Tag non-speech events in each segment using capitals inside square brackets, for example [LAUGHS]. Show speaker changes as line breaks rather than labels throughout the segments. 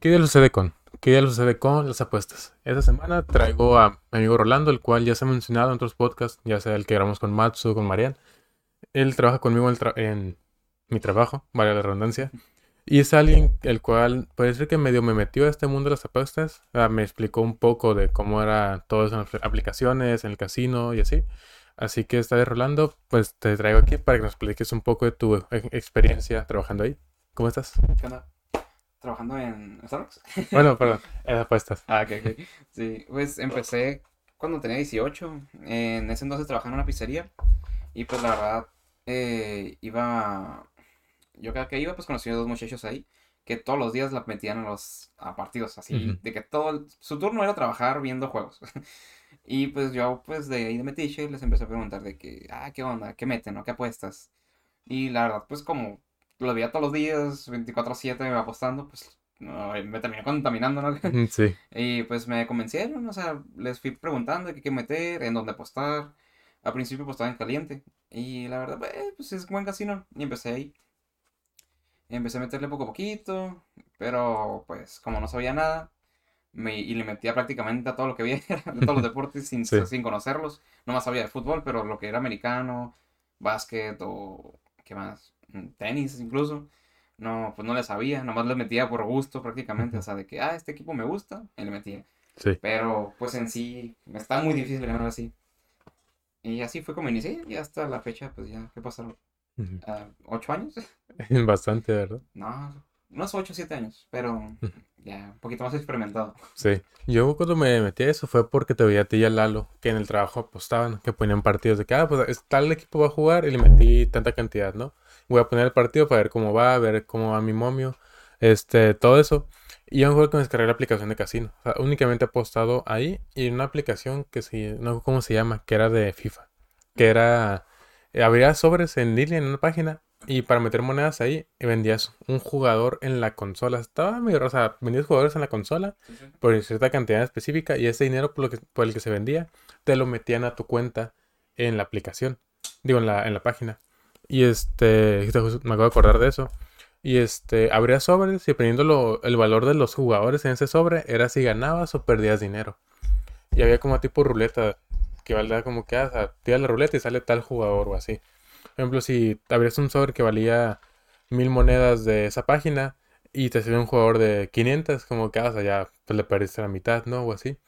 ¿Qué día sucede con? ¿Qué día sucede con las apuestas? Esta semana traigo a mi amigo Rolando, el cual ya se ha mencionado en otros podcasts, ya sea el que grabamos con Matsu, con Marian. Él trabaja conmigo en, mi trabajo, vale la redundancia. Y es alguien el cual ser que medio me metió a este mundo de las apuestas. Me explicó un poco de cómo era todo eso en las aplicaciones, en el casino y así. Así que esta vez, Rolando, pues te traigo aquí para que nos expliques un poco de tu e-, experiencia trabajando ahí. ¿Cómo estás?
¿Qué onda? ¿Trabajando en Starbucks? [LAUGHS]
Bueno, perdón, en apuestas.
Ah, ok, ok. Sí, pues empecé cuando tenía 18. En ese entonces trabajaba en una pizzería. Y pues la verdad, eh, iba. Yo cada que iba, pues conocí a dos muchachos ahí que todos los días la metían a los a partidos, así, de que todo su turno era trabajar viendo juegos. [LAUGHS] y pues yo, pues de ahí de metiche, les empecé a preguntar de que, ah, ¿qué onda? ¿Qué meten? ¿no? ¿Qué apuestas? Y la verdad, pues como lo veía todos los días, 24/7 apostando, pues me terminó contaminando, ¿no? Sí. [LAUGHS] y pues me convencieron, o sea, les fui preguntando qué, qué meter, en dónde apostar. Al principio apostaba en caliente. Y la verdad, pues es buen casino. Y empecé ahí. empecé a meterle poco a poquito. Pero pues como no sabía nada. Me, y le metía prácticamente a todo lo que había, [LAUGHS] de todos los [LAUGHS] deportes sin, sin conocerlos. No más sabía de fútbol, pero lo que era americano, básquet o qué más, tenis incluso. No, pues no le sabía, nomás le metía por gusto prácticamente, o sea, de que, ah, este equipo me gusta, y le metía. Sí. Pero, pues en sí, está muy difícil ganar así. Y así fue como inicié, y hasta la fecha, pues ya, ¿qué pasaron? Ah, ¿Ocho años? [LAUGHS]
Bastante, ¿verdad?
No, unos ocho o siete años, pero ya un poquito más experimentado.
Sí, yo cuando me metí a eso fue porque te veía a ti y a Lalo, que en el trabajo apostaban, que ponían partidos de que, ah, pues tal equipo va a jugar y le metí tanta cantidad, ¿no? Voy a poner el partido para ver cómo va, a ver cómo va mi momio, este, todo eso. Y yo me que me descargué la aplicación de casino. O sea, únicamente he apostado ahí y en una aplicación que se, no sé cómo se llama, que era de FIFA. Que era, eh, habría sobres en línea en una página y para meter monedas ahí vendías un jugador en la consola. Estaba medio, o sea, vendías jugadores en la consola por cierta cantidad específica y ese dinero por, lo que, por el que se vendía te lo metían a tu cuenta en la aplicación. Digo, en la, en la página. Y este, me acabo de acordar de eso. Y este, abría sobres y dependiendo el valor de los jugadores en ese sobre, era si ganabas o perdías dinero. Y había como tipo ruleta, que valía como que, ah, o tira la ruleta y sale tal jugador o así. Por ejemplo, si abrías un sobre que valía mil monedas de esa página y te salió un jugador de 500, como que, ah, o sea, ya pues, le perdiste la mitad, ¿no? O así.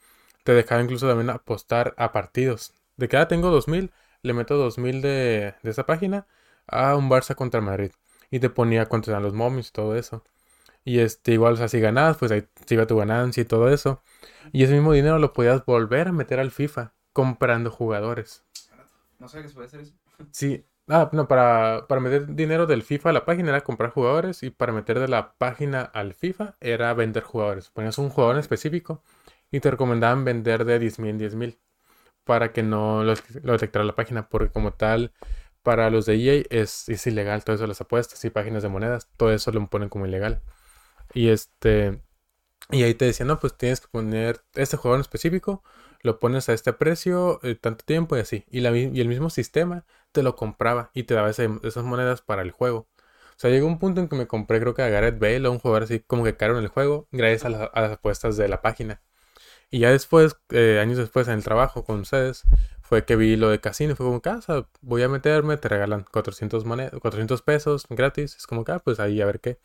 Te dejaba incluso también apostar a partidos. De que, ah, tengo 2000, le meto 2000 de, de esa página a un Barça contra Madrid. Y te ponía cuántos eran los momios y todo eso. Y este, igual, o sea, si ganabas, pues ahí se iba tu ganancia y todo eso. Y ese mismo dinero lo podías volver a meter al FIFA comprando jugadores.
No sé qué se puede hacer eso. [LAUGHS]
Sí. Ah, no, para, para meter dinero del FIFA a la página era comprar jugadores y para meter de la página al FIFA era vender jugadores. Ponías un jugador en específico y te recomendaban vender de 10.000 en 10.000 para que no lo, lo detectara la página porque como tal para los de EA es, ilegal todo eso, las apuestas y páginas de monedas, todo eso lo ponen como ilegal. Y este, y ahí te decían, no, pues tienes que poner este jugador en específico, lo pones a este precio, eh, tanto tiempo y así. Y, la, y el mismo sistema te lo compraba y te daba esas monedas para el juego. O sea, llegó un punto en que me compré, creo que a Gareth Bale o un jugador así como que caro en el juego, gracias a, a las apuestas de la página. Y ya después, eh, años después en el trabajo con ustedes, fue que vi lo de casino. Fue como, casa, ah, voy a meterme, te regalan 400, 400 pesos gratis. Es como ah, pues ahí a ver qué.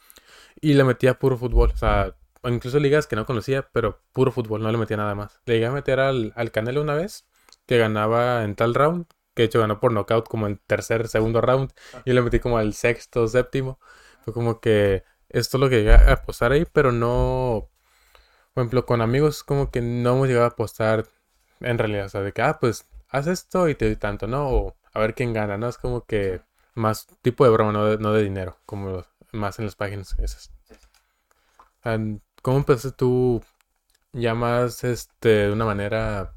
Y le metía puro fútbol. O sea, incluso ligas que no conocía, pero puro fútbol, no le metía nada más. Le llegué a meter al, al Canelo una vez, que ganaba en tal round, que de hecho ganó por knockout como en tercer, segundo round. Y le metí como al sexto, séptimo. Fue como que esto es lo que llegué a apostar ahí, pero no por ejemplo, con amigos como que no hemos llegado a apostar en realidad, o sea, de que, ah, pues, haz esto y te doy tanto, ¿no? O a ver quién gana, ¿no? Es como que más tipo de broma, no de, no de dinero, como más en las páginas esas. ¿Cómo empezaste tú ya más, este, de una manera...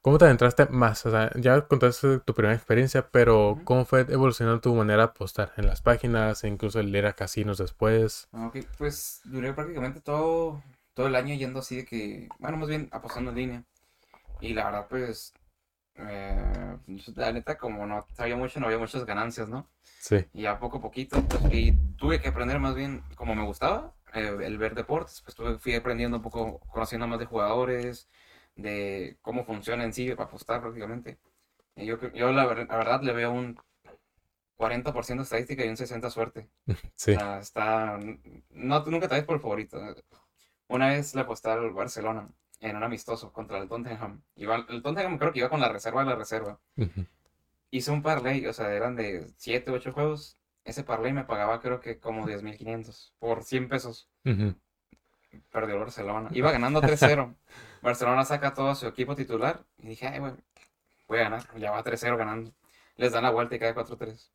¿Cómo te adentraste más? O sea, ya contaste tu primera experiencia, pero ¿cómo fue evolucionando tu manera de apostar en las páginas e incluso el ir a casinos después?
Ok, pues duré prácticamente todo todo el año yendo así de que, bueno, más bien apostando en línea. Y la verdad, pues, eh, la neta, como no sabía mucho, no había muchas ganancias, ¿no? Sí. Y a poco a poquito, pues, y tuve que aprender más bien como me gustaba, eh, el ver deportes, pues tuve- fui aprendiendo un poco, conociendo más de jugadores, de cómo funciona en sí, para apostar prácticamente. Y yo, yo la, ver- la verdad le veo un 40% estadística y un 60% suerte. [LAUGHS]
Sí.
O sea, está, no, nunca te ves por favorito. Una vez le aposté al Barcelona en un amistoso contra el Tottenham. Iba, el Tottenham creo que iba con la reserva de la reserva.
Ujú.
Hice un parlay, o sea, eran de 7, 8 juegos. Ese parlay me pagaba creo que como 10.500 por 100 pesos.
Ujú.
Perdió el Barcelona. Iba ganando 3-0. [LAUGHS] Barcelona saca todo su equipo titular. Y dije, ay, güey, voy a ganar. Ya va 3-0 ganando. Les dan la vuelta y cae 4-3.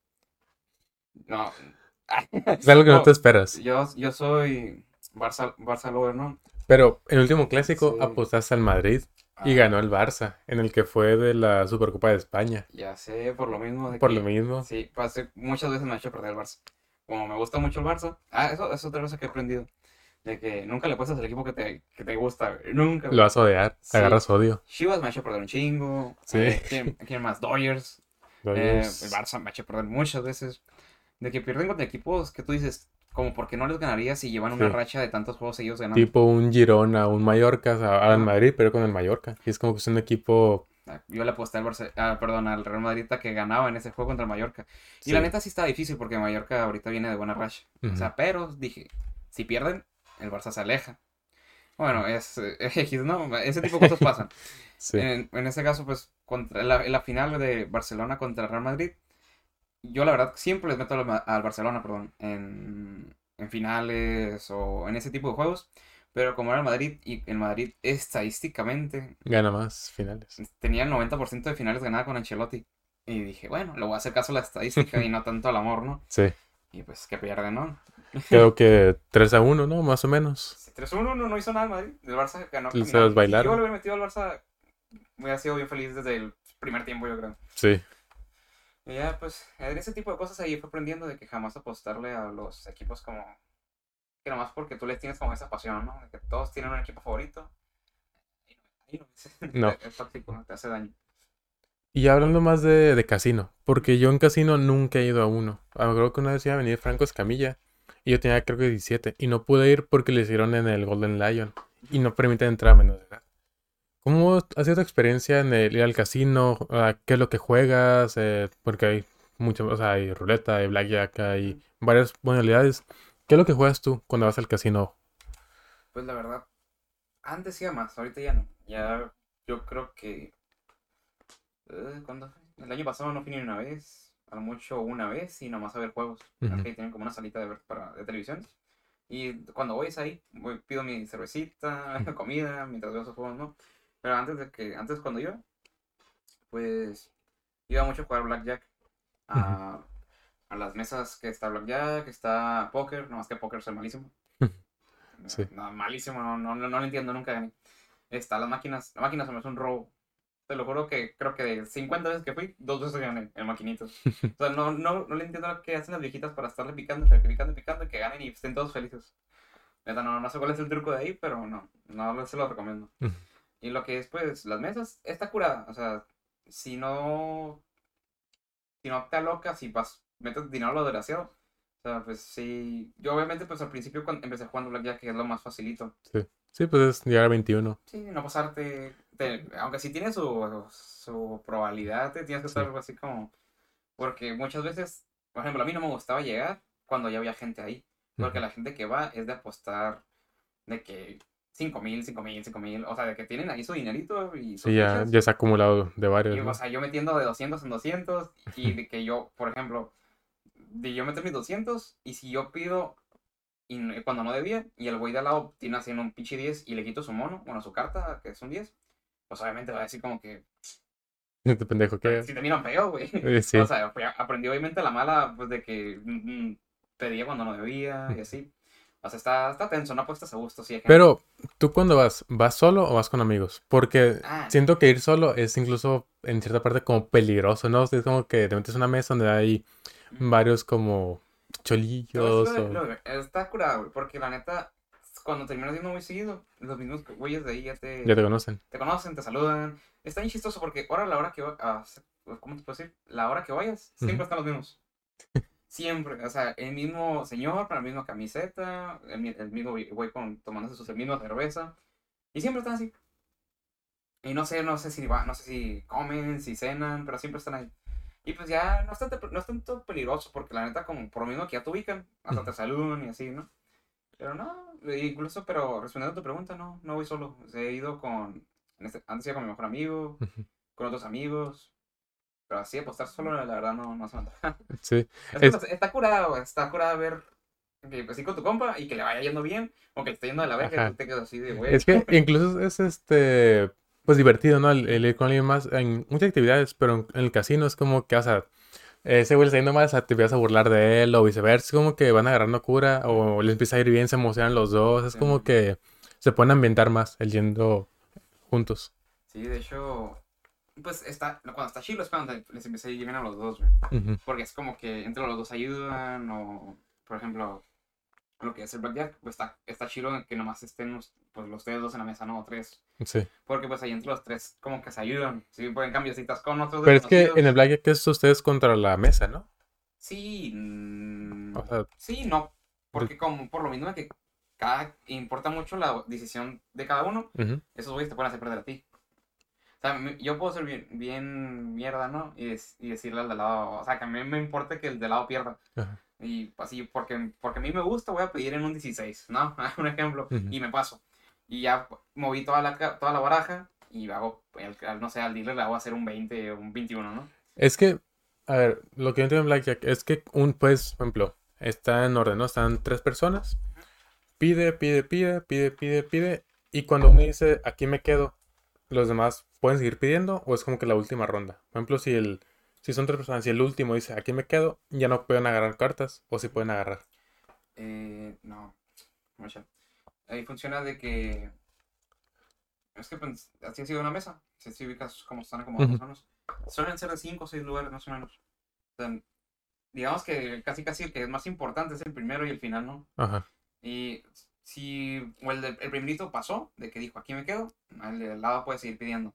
No. [LAUGHS]
Es algo que no te esperas.
Yo, yo soy Barça, Barça lover, ¿no?
Pero el último clásico
Sí.
apostaste al Madrid y
Ah,
ganó el Barça, en el que fue de la Supercopa de España.
Ya sé, por lo mismo. de
Por
que-
lo mismo.
Sí, pasé, muchas veces me ha hecho perder el Barça. Como me gusta mucho el Barça. Ah, eso es otra cosa que he aprendido. De que nunca le puestas al equipo que te, que te gusta. Nunca.
Lo vas a odiar,
Sí.
agarras odio.
Chivas me ha hecho perder un chingo.
Sí.
Eh, ¿quién, quién más? Dodgers.
Lo
Eh, el Barça me ha hecho perder muchas veces. De que pierden contra equipos que tú dices, como por qué no les ganaría si llevan una
Sí.
racha de tantos juegos seguidos ganando.
Tipo un Girona, un Mallorca, o sea, al. Madrid, pero con el Mallorca. Y es como que es un equipo.
Ah, Yo le aposté al Barça, ah, perdón, al Real Madrid que ganaba en ese juego contra el Mallorca. Y la neta sí está difícil porque Mallorca ahorita viene de buena racha. O sea, pero dije, si pierden, el Barça se aleja. Bueno, es, eh, [LAUGHS] X, ¿no? Ese tipo de cosas pasan. [LAUGHS]
Sí.
En, en ese caso, pues, contra la, la final de Barcelona contra el Real Madrid, yo la verdad siempre les meto al, al Barcelona, perdón, en, en finales o en ese tipo de juegos. Pero como era el Madrid y el Madrid estadísticamente
Gana más finales.
tenía el 90% de finales ganadas con Ancelotti. Y dije, bueno, le voy a hacer caso a la estadística y no tanto al amor, ¿no? [LAUGHS]
Sí.
Y pues que pierde, ¿no? [LAUGHS]
Creo que 3 a 1, ¿no? Más o menos.
3-1 no, no hizo nada el Madrid. El Barça ganó.
Se los bailaron.
Si yo le hubiera metido al Barça, hubiera sido bien feliz desde el primer tiempo, yo creo.
Sí.
Y ya, pues, en ese tipo de cosas ahí fue aprendiendo de que jamás apostarle a los equipos como... Que nomás porque tú les tienes como esa pasión, ¿no? De que todos tienen un equipo favorito. Ahí no,
No.
Es [LAUGHS] tóxico, te hace daño.
Y hablando más de, de casino, porque yo en casino nunca he ido a uno. Creo que una vez iba a venir Franco Escamilla y yo tenía creo que 17 y no pude ir porque le hicieron en el Golden Lion y no permiten entrar a menores de edad. ¿Cómo ha sido tu experiencia en el ir al casino? Ah, ¿Qué es lo que juegas? Eh, porque hay mucho, o sea, hay ruleta, hay blackjack, hay varias modalidades. ¿Qué es lo que juegas tú cuando vas al casino?
Pues la verdad, antes iba más, ahorita ya no. Ya yo creo que... eh, ¿Cuándo fue? El año pasado no fui ni una vez, a lo mucho una vez y nomás a ver juegos.
Ujú.
Aquí tienen como una salita de, ver para, de televisión. Y cuando voy es ahí, voy- pido mi cervecita, [LAUGHS] comida, mientras veo esos juegos, ¿no? Pero antes de que, antes cuando iba, pues iba mucho a jugar Blackjack. A, a las mesas que está Blackjack, está Póker, nomás que Póker soy malísimo. [LAUGHS]
Sí.
No, malísimo, no, no, no, no lo entiendo, nunca gané. Está las máquinas, la máquina se me hace un robo. Te lo juro que creo que de 50 veces que fui, dos veces gané en maquinitos. [LAUGHS] O sea, no, no, no le entiendo lo que hacen las viejitas para estarle picando, picando, picando que ganen y estén todos felices. Neta, no, no sé cuál es el truco de ahí, pero no, no se lo recomiendo. Y lo que es, pues, las mesas, está curada. O sea, si no, si no te alocas y vas, metes dinero a lo desgraciado. O sea, pues sí. Yo obviamente, pues al principio cuando empecé jugando Blackjack, que es lo más facilito.
Sí, pues es llegar a 21.
Sí, no pasarte. te- aunque sí tiene su, su probabilidad, te tienes que estar
Sí.
así como. Porque muchas veces, por ejemplo, a mí no me gustaba llegar cuando ya había gente ahí. Porque
Ujú.
la gente que va es de apostar de que 5 mil, 5 mil, 5 mil. O sea, de que tienen ahí su dinerito y sus
Sí, ya, ya se ha acumulado de varios.
Y,
¿no?
o sea, yo metiendo de 200 en 200 y de que yo, por ejemplo, de yo meter mis 200 y si yo pido y cuando no debía y el güey de al lado tiene haciendo un pinche 10 y le quito su mono, bueno, su carta, que es un 10, pues obviamente va a decir como que [LAUGHS]
Este pendejo que
si te miran feo, güey. [LAUGHS]
Sí.
O sea, aprendí obviamente la mala, pues de que mm, mm, pedía cuando no debía y así. O sea, está, está tenso, no apuestas a gusto, sí. gente-
Pero, ¿tú cuando vas? ¿Vas solo o vas con amigos? Porque
Ah.
siento que ir solo es incluso en cierta parte como peligroso, ¿no? Es como que te metes en una mesa donde hay varios como cholillos o...
lo Está curado, güey, porque la neta, cuando terminas viendo muy seguido, los mismos güeyes de ahí ya te,
Ya te conocen.
te conocen, te saludan. Está bien chistoso porque ahora la hora que va- ah, ¿cómo te puedo decir? La hora que vayas, siempre
Ujú.
están los mismos. [LAUGHS] Siempre, o sea, el mismo señor con la misma camiseta, el, el mismo güey con, tomándose su misma cerveza. Y siempre están así. Y no sé, no sé si va, no sé si comen, si cenan, pero siempre están ahí. Y pues ya no es tanto, no es tanto peligroso, porque la neta, como por lo mismo que ya te ubican, hasta te saludan y así, ¿no? Pero no, incluso, pero respondiendo a tu pregunta, no, no voy solo. He ido con, este- antes iba con mi mejor amigo, con otros amigos. Pero así apostar solo, la verdad, no, no se me. [LAUGHS]
Sí.
Es que
Es-
Está, güey, está curado ver que pues sí con tu compa y que le vaya yendo bien, o que le esté yendo de la verga y tú te quedas así de güey.
Es que incluso es este, pues divertido, ¿no? El, el ir con alguien más en muchas actividades, pero en, en el casino es como que, o sea, ese güey le está yendo mal, te empiezas a burlar de él o viceversa, es como que van agarrando cura o les empieza a ir bien, se emocionan los dos, es como que se pueden ambientar más el yendo juntos.
Sí, de hecho, pues está, cuando está chido es cuando les empieza a bien a los dos, güey. Porque es como que entre los dos ayudan, o por ejemplo, lo que es el blackjack, pues está, está chido que nomás estén los, pues, los ustedes dos en la mesa, no tres.
Sí.
Porque pues ahí entre los tres como que se ayudan. Sí, pueden cambiar citas con otros
Pero es que en el Blackjack es ustedes contra la mesa, ¿no?
Sí, mm,
O sea,
sí, no. Porque como por lo mismo que cada, importa mucho la decisión de cada uno, esos güeyes te pueden hacer perder a ti. Sea, yo puedo ser bien, bien mierda, ¿no? Y, des- y decirle al de lado, o sea, que a mí me importa que el de lado pierda.
ajá,
Y así, porque, porque a mí me gusta, voy a pedir en un 16, ¿no? [LAUGHS] Un ejemplo. Y me paso. Y ya moví toda la, toda la baraja y hago, el- no sé, al dealer le hago hacer un 20 o un 21, ¿no?
Es que, a ver, lo que yo entiendo en Blackjack es que un, pues, por ejemplo, está en orden, ¿no? Están tres personas, pide, pide, pide, pide, pide, pide, y cuando uno dice, aquí me quedo, los demás pueden seguir pidiendo, o es como que la última ronda. Por ejemplo, si el, si son tres personas y el último dice, aquí me quedo, ya no pueden agarrar cartas, o si pueden agarrar.
Eh, no. Mucha. Ahí funciona de que. Es que pues, así ha sido una mesa. Si te ubicas cómo están acomodados o menos. Suelen ser de 5 o 6 lugares más o menos. O sea, digamos que casi casi el que es más importante es el primero y el final, ¿no?
Ajá.
Y si o el, el primerito pasó, de que dijo aquí me quedo, el de al lado puede seguir pidiendo.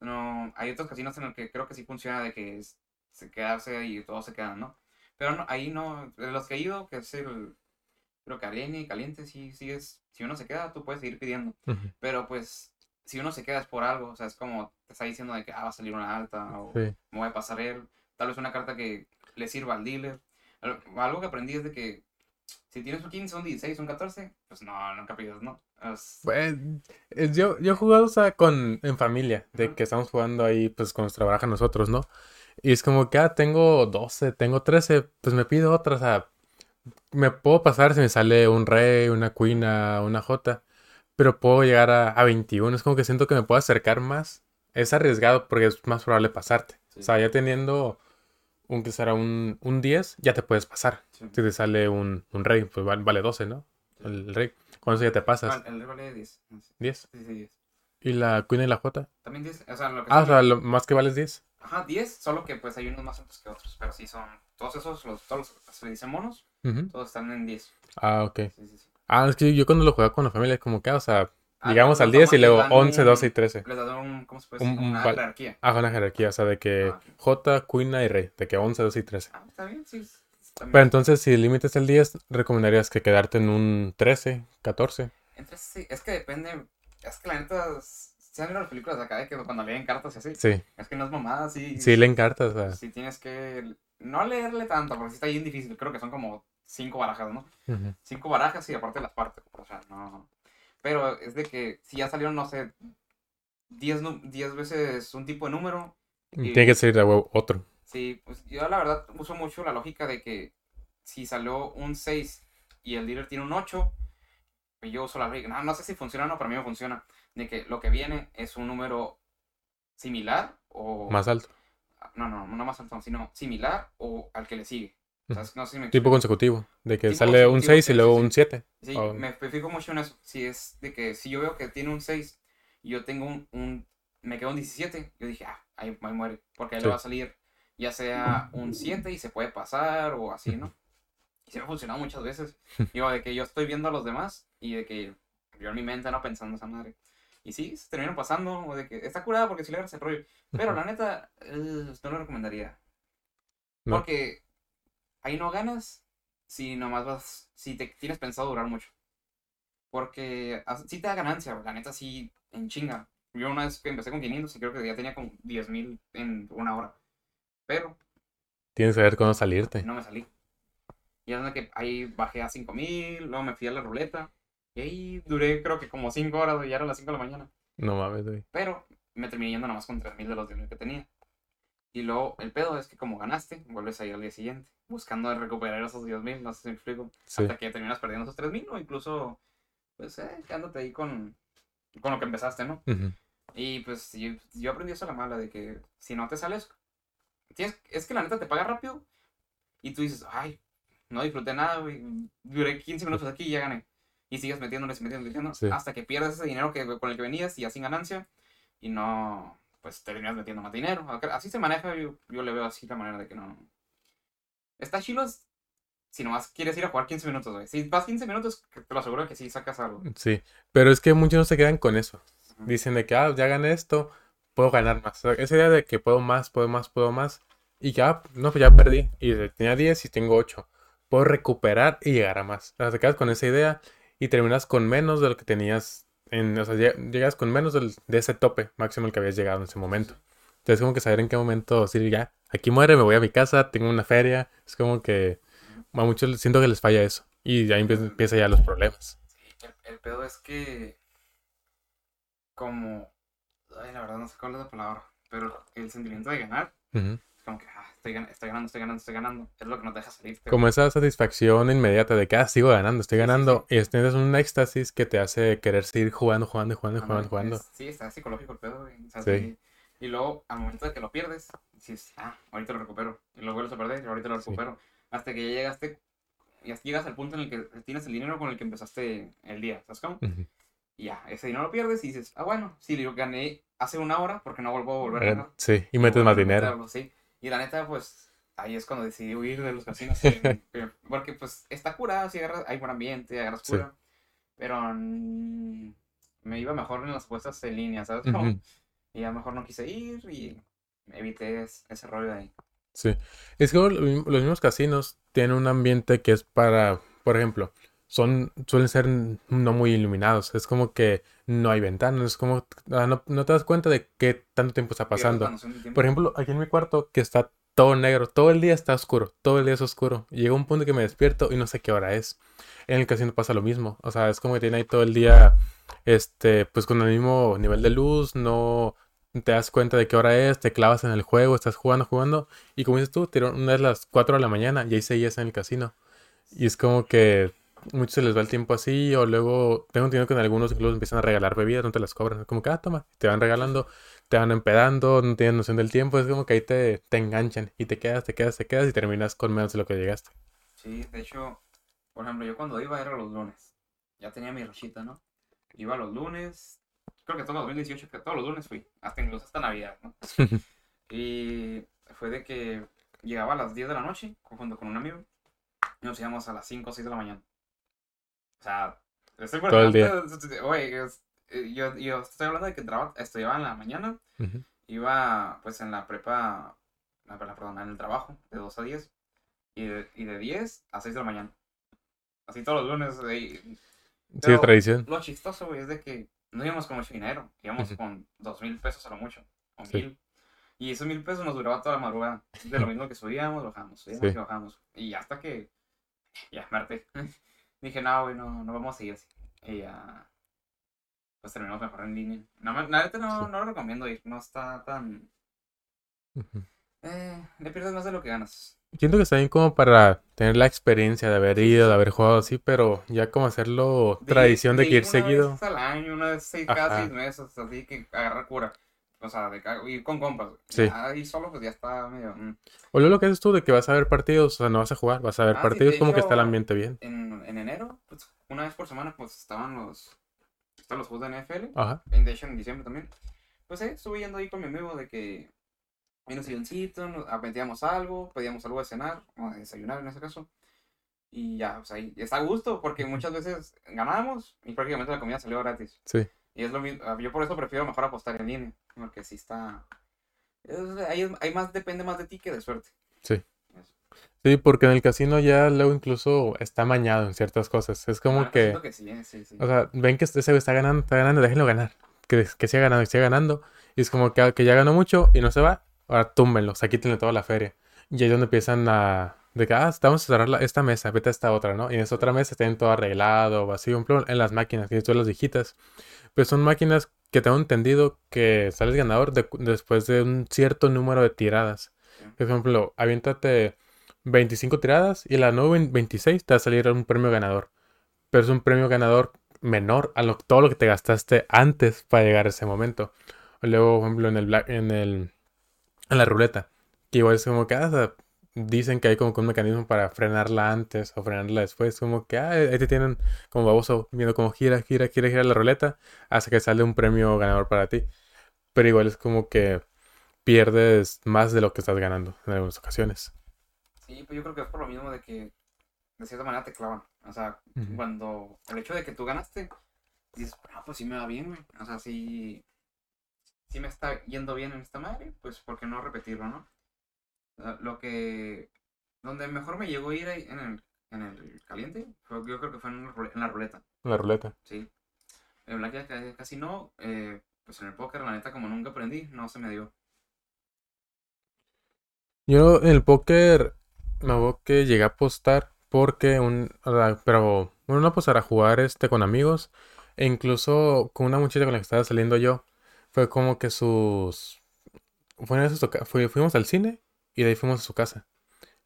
No, hay otros casinos en los que creo que sí funciona de que es, se quedarse y todos se quedan, ¿no? Pero no, ahí no, de los que he ido, que es el, creo que Arena y Caliente, sí sigues, si uno se queda, tú puedes seguir pidiendo. Pero pues, si uno se queda es por algo, o sea, es como te está diciendo de que ah, va a salir una alta, o
Sí.
me voy a pasar él, tal vez una carta que le sirva al dealer. Al- Algo que aprendí es de que si tienes un 15, un 16, un 14, pues no, nunca pidas, ¿no? Es-
Pues, yo, yo he jugado, o sea, con, en familia, de que estamos jugando ahí, pues, con nuestra baraja nosotros, ¿no? Y es como que, ah, tengo 12, tengo 13, pues me pido otra, o sea, me puedo pasar si me sale un rey, una cuina, una jota, pero puedo llegar a, a 21, es como que siento que me puedo acercar más. Es arriesgado porque es más probable pasarte.
Sí.
O sea, ya teniendo un que será un, un 10, ya te puedes pasar.
sí.
Si te sale un, un rey, pues vale, vale 12, ¿no? El rey. Con eso ya te pasas.
Ah, el rey vale 10.
10.
Sí, sí, 10.
¿Y la cuina y la jota?
También 10, o sea, lo que
Ah, o sea, lo más que vale es 10.
Ajá, 10, solo que pues hay unos más altos que otros, pero sí son, todos esos, los, todos los, se dicen monos,
Ujú.
todos están en 10.
Ah, ok.
Sí, sí, sí.
Ah, es que yo cuando lo jugaba con la familia, como que, o sea,
Ah,
llegamos
los
al 10 y luego
les dan
11,
un-
12 y 13.
Les da un, ¿cómo se puede decir?
un
Una
val-
jerarquía.
Ah, una jerarquía, o sea, de que
Ah, ok.
J, cuina y rey, de que 11, 12 y 13.
Ah, está bien, sí. está bien.
Pero entonces, si el límite es el 10, recomendarías que quedarte en un 13, 14.
Entonces, sí, es que depende, es que la neta, se han visto las películas de acá de que cuando leen cartas y así,
Sí,
es que no es mamada, sí.
sí le encartas, o sea.
Sí tienes que, no leerle tanto, porque sí está bien difícil, creo que son como cinco barajas, ¿no?
Ujú.
cinco barajas y aparte las partes. O sea, no. Pero es de que si ya salieron, no sé, 10 nu- 10 veces un tipo de número. y-
Tiene que salir de huevo otro.
Sí, pues yo la verdad uso mucho la lógica de que si salió un 6 y el dealer tiene un 8, pues yo uso la regla. No, no sé si funciona o no, pero a mí me funciona. De que lo que viene es un número similar o.
Más alto.
No, no, no más alto, sino similar o al que le sigue. No sé si me
Tipo consecutivo. De que sale un
consecutivo,
6 y luego
sí,
un
sí.
7.
Sí,
Oh.
me, fijo mucho en eso. Si es de que si yo veo que tiene un 6 y yo tengo un, un- me quedo un 17, yo dije, ah, ahí, ahí muere. Porque ahí
Sí.
le va a salir ya sea un 7 y se puede pasar o así, ¿no? Y se me ha funcionado muchas veces. [LAUGHS] Digo, de que yo estoy viendo a los demás y de que yo en mi mente no pensando esa madre. Y sí, se terminan pasando, o de que está curada porque si le agarras el rollo. Pero la neta, eh, no lo recomendaría. Porque ahí no ganas si nomás vas, si te tienes pensado durar mucho. Porque sí te da ganancia, la neta sí, en chinga. Yo una vez que empecé con 500 y creo que ya tenía como 10 mil en una hora. Pero
Tienes que ver cómo salirte.
no me salí. Y es que ahí bajé a 5000, luego me fui a la ruleta. Y ahí duré creo que como 5 horas, güey, ya eran las 5 de la mañana.
No mames, güey.
Pero me terminé yendo nada más con 3000 de los 10.000 que tenía. Y luego el pedo es que como ganaste, vuelves a ir al día siguiente, buscando recuperar esos 10.000, no sé si me explico.
Sí.
Hasta que terminas perdiendo esos 3000 o incluso, pues, eh, quedándote ahí con, con lo que empezaste, ¿no? Y pues yo, yo aprendí eso a la mala, de que si no te sales, tienes, es que la neta te paga rápido y tú dices, ay, no disfruté nada, güey, duré 15 minutos aquí y ya gané. Y sigues metiéndoles, metiendo,
Sí.
hasta que pierdes ese dinero que, con el que venías y ya sin ganancia y no, pues te terminas metiendo más dinero. Así se maneja, yo, yo le veo así la manera de que no. Está chilo si nomás quieres ir a jugar 15 minutos, güey. Si vas 15 minutos, te lo aseguro que sí sacas algo.
Sí. Pero es que muchos no se quedan con eso. Dicen de que, ah, ya gané esto, puedo ganar más. O sea, esa idea de que puedo más, puedo más, puedo más. Y ya, no, pues ya perdí. Y tenía 10 y tengo 8. Puedo recuperar y llegar a más. O sea, te quedas con esa idea y terminas con menos de lo que tenías. En, o sea, lle- llegas con menos del- de ese tope máximo al que habías llegado en ese momento. Entonces, como que saber en qué momento decir, ya, aquí muere, me voy a mi casa, tengo una feria. Es como que a muchos siento que les falla eso. Y ahí empieza, empieza ya los problemas.
Sí, el, el pedo es que como ay la verdad no sé cuál es la palabra pero el sentimiento de ganar como que ah, estoy, estoy ganando estoy ganando estoy ganando es lo que no te deja salir
Como esa satisfacción inmediata de que, ah, sigo ganando, estoy
Sí, sí,
ganando. Y tienes un éxtasis que te hace querer seguir jugando, jugando, jugando, jugando, jugando.
sí está psicológico el pedo güey, o sea,
Sí.
sí. y luego al momento de que lo pierdes dices ah ahorita lo recupero y lo vuelves a perder y ahorita lo
Sí.
recupero hasta que ya llegaste y hasta llegas al punto en el que tienes el dinero con el que empezaste el día ¿sabes cómo? Y ya ese dinero lo pierdes y dices ah bueno sí lo gané hace una hora porque no vuelvo a volver a ganar
Sí, y metes más dinero.
meterlo, sí. Y la neta, pues, ahí es cuando decidí huir de los casinos. [LAUGHS] porque, pues, está curado, si agarras, hay buen ambiente, agarras
Sí.
cura. Pero mm, me iba mejor en las apuestas en línea, ¿sabes?
Ujú. [LAUGHS]
Y ya mejor no quise ir y evité es- ese rollo de ahí.
Sí. Es que lo los mismos casinos tienen un ambiente que es para, por ejemplo, son, suelen ser no muy iluminados. Es como que no hay ventanas, es como, ah, no, no te das cuenta de qué tanto tiempo está pasando.
tiempo.
Por ejemplo, aquí en mi cuarto, que está todo negro, todo el día está oscuro, todo el día es oscuro. Llega un punto que me despierto y no sé qué hora es. En el casino pasa lo mismo. O sea, es como que tiene ahí todo el día, este, pues con el mismo nivel de luz, no te das cuenta de qué hora es, te clavas en el juego, estás jugando, jugando. Y como dices tú, tiró una vez las 4 de la mañana y ahí seguías en el casino. Y es como que muchos se les va el tiempo así, o luego tengo entendido que en algunos incluso empiezan a regalar bebidas, no te las cobran. Como que, ah, toma, te van regalando, te van empedando, no tienes noción del tiempo, es como que ahí te, te enganchan y te quedas, te quedas, te quedas y terminas con menos de lo que llegaste.
Sí, de hecho, por ejemplo, yo cuando iba era los lunes. Ya tenía mi rachita, ¿no? Iba los lunes. Creo que todo 2018, que todos los lunes fui. Hasta incluso hasta Navidad, ¿no? [LAUGHS] Y fue de que llegaba a las 10 de la noche junto con un amigo y nos íbamos a las 5 o 6 de la mañana. O sea, estoy
Todo el día.
Oye, es- eh, yo, yo estoy hablando de que estudiaba en la mañana,
Ujú.
iba pues en la prepa, la, la- perdón, en el trabajo de 2 a 10 y de, y de 10 a 6 de la mañana. Así todos los lunes. y-
Sí, es tradición.
lo chistoso, güey, es de que no íbamos con mucho dinero. Íbamos
Ujú.
con dos mil pesos a lo mucho. O
Sí.
mil. Y esos mil pesos nos duraba toda la madrugada. De lo [LAUGHS] mismo que subíamos, bajamos, subíamos
Sí.
y bajamos. Y hasta que ya harté. [LAUGHS] Dije, no, güey, no, no vamos a seguir así. Y ya. Pues terminamos mejor en línea. No, me- la neta no, no lo recomiendo ir. No está tan. Eh, le pierdes más de lo que ganas.
Siento que está bien como para tener la experiencia de haber ido, de haber jugado así, pero ya como hacerlo
De ir-
tradición de que ir
una
seguido.
vez al año, una vez seis, cada seis meses, así que agarrar cura. O sea, de ca- ir con compas.
Sí.
Ya ir solo, pues ya está medio. mm.
O lo que haces tú de que vas a ver partidos, o sea, no vas a jugar, vas a ver
Ah, sí,
partidos,
de
como que está el ambiente bien.
En, en enero, pues una vez por semana, pues estaban los. Estaban los juegos de NFL.
Ajá.
En, de hecho, en diciembre también. Pues eh, estuve yendo ahí con mi amigo de que. En un silloncito, nos aprendíamos algo, pedíamos algo de cenar, o de desayunar en ese caso. Y ya, pues ahí está a gusto, porque muchas veces ganábamos y prácticamente la comida salió gratis.
Sí.
Y es lo mismo, yo por eso prefiero mejor apostar en línea, porque si está... es- ahí, es- ahí más depende más de ti que de suerte.
Sí. Sí, porque en el casino ya luego incluso está mañado en ciertas cosas. Es como
neta
que,
que sí, eh, sí, sí.
o sea, ven que ese güey está ganando, está ganando, déjenlo ganar. Que, que siga ganando, siga ganando. Y es como que, que ya ganó mucho y no se va. Ahora túmbenlo, o sea, quítenle toda la feria. Y ahí es donde empiezan a... De que, ah, vamos a cerrar la- esta mesa, vete a esta otra, ¿no? Y en esa otra mesa tienen todo arreglado, vacío, en las máquinas, que son las viejitas. Pues son máquinas que tengo entendido que sales ganador de- después de un cierto número de tiradas. Por ejemplo, aviéntate 25 tiradas y en la nueve 26 te va a salir un premio ganador. Pero es un premio ganador menor a lo, todo lo que te gastaste antes para llegar a ese momento. O luego, por ejemplo, en el, black- en el, en la ruleta, que igual es como que ah, dicen que hay como que un mecanismo para frenarla antes o frenarla después. Como que ah, ahí te tienen como baboso viendo como gira, gira, gira, gira la ruleta hasta que sale un premio ganador para ti. Pero igual es como que pierdes más de lo que estás ganando en algunas ocasiones.
Sí, pues yo creo que es por lo mismo de que de cierta manera te clavan. O sea, cuando el hecho de que tú ganaste, dices, ah, pues sí me va bien, güey. O sea, sí, sí me está yendo bien en esta madre, pues ¿por qué no repetirlo, no? Lo que, donde mejor me llegó a ir ahí en el, en el caliente, fue, yo creo que fue en, en la ruleta,
La ruleta.
sí. En Blackjack ca- casi no, eh, pues en el póker, la neta, como nunca aprendí, no se me dio.
Yo en el póker me acuerdo que llegué a apostar porque un, pero bueno, no apostar a jugar este con amigos e incluso con una muchacha con la que estaba saliendo yo. Fue como que sus fue en fui- fuimos al cine y de ahí fuimos a su casa.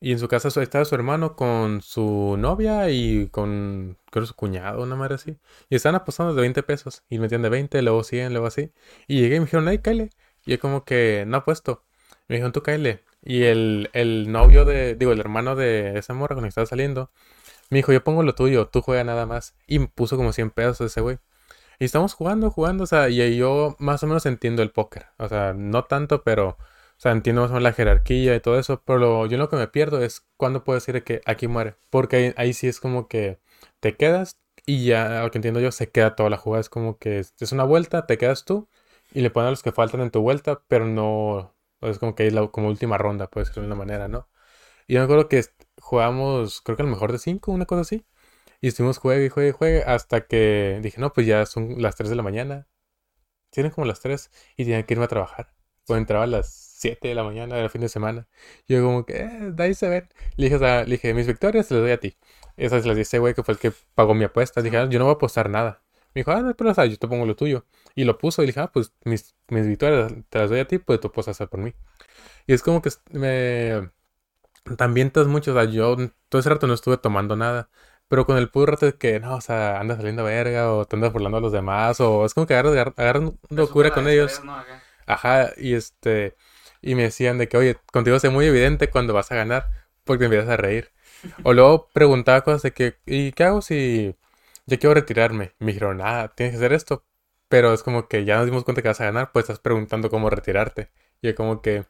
Y en su casa estaba su hermano con su novia y con creo su cuñado, una madre así. Y estaban apostando de 20 pesos y metían de 20, luego 100, luego así. Y llegué y me dijeron, "Hey, cáele." Y yo como que no apuesto. Me dijeron, tú cáele. Y el, el novio de, digo, el hermano de esa morra con la que estaba saliendo, me dijo, yo pongo lo tuyo, tú juega nada más. Y me puso como 100 pesos ese güey. Y estamos jugando, jugando, o sea, y yo más o menos entiendo el póker. O sea, no tanto, pero, o sea, entiendo más o menos la jerarquía y todo eso. Pero lo- yo lo que me pierdo es cuando puedo decir que aquí muere. Porque ahí, ahí sí es como que te quedas y ya, lo que entiendo yo, se queda toda la jugada. Es como que es, una vuelta, te quedas tú y le ponen a los que faltan en tu vuelta, pero no, es como que es la como última ronda, puede ser de una manera, ¿no? Y yo me acuerdo que jugamos, creo que el mejor de cinco, una cosa así. Y estuvimos juegue y juegue y juegue hasta que dije, no, pues ya son las 3 de la mañana. Tienen como las 3 y tenía que irme a trabajar. Pues entraba a las 7 de la mañana del fin de semana. Yo como que, eh, de ahí se ven. Le dije, le dije, mis victorias se las doy a ti. Esas las di a ese güey que fue el que pagó mi apuesta. Dije, ah, yo no voy a apostar nada. Me dijo, ah, no, pero o sea, yo te pongo lo tuyo. Y lo puso y le dije, ah, pues mis, mis victorias te las doy a ti, pues tú puedes hacer por mí. Y es como que es- me... También te mucho, o sea, yo todo ese rato no estuve tomando nada. Pero con el puro rato de que, no, o sea, andas saliendo verga o te andas burlando a los demás o es como que agarras, agar- agarran
Te
locura con ellos.
estrés, ¿no?
Ajá, y este, y me decían de que, oye, contigo es muy evidente cuando vas a ganar porque te empiezas a reír. O luego preguntaba cosas de que, ¿y qué hago si yo quiero retirarme? Me dijeron, ah, tienes que hacer esto. Pero es como que ya nos dimos cuenta que vas a ganar, pues estás preguntando cómo retirarte. Y yo como que,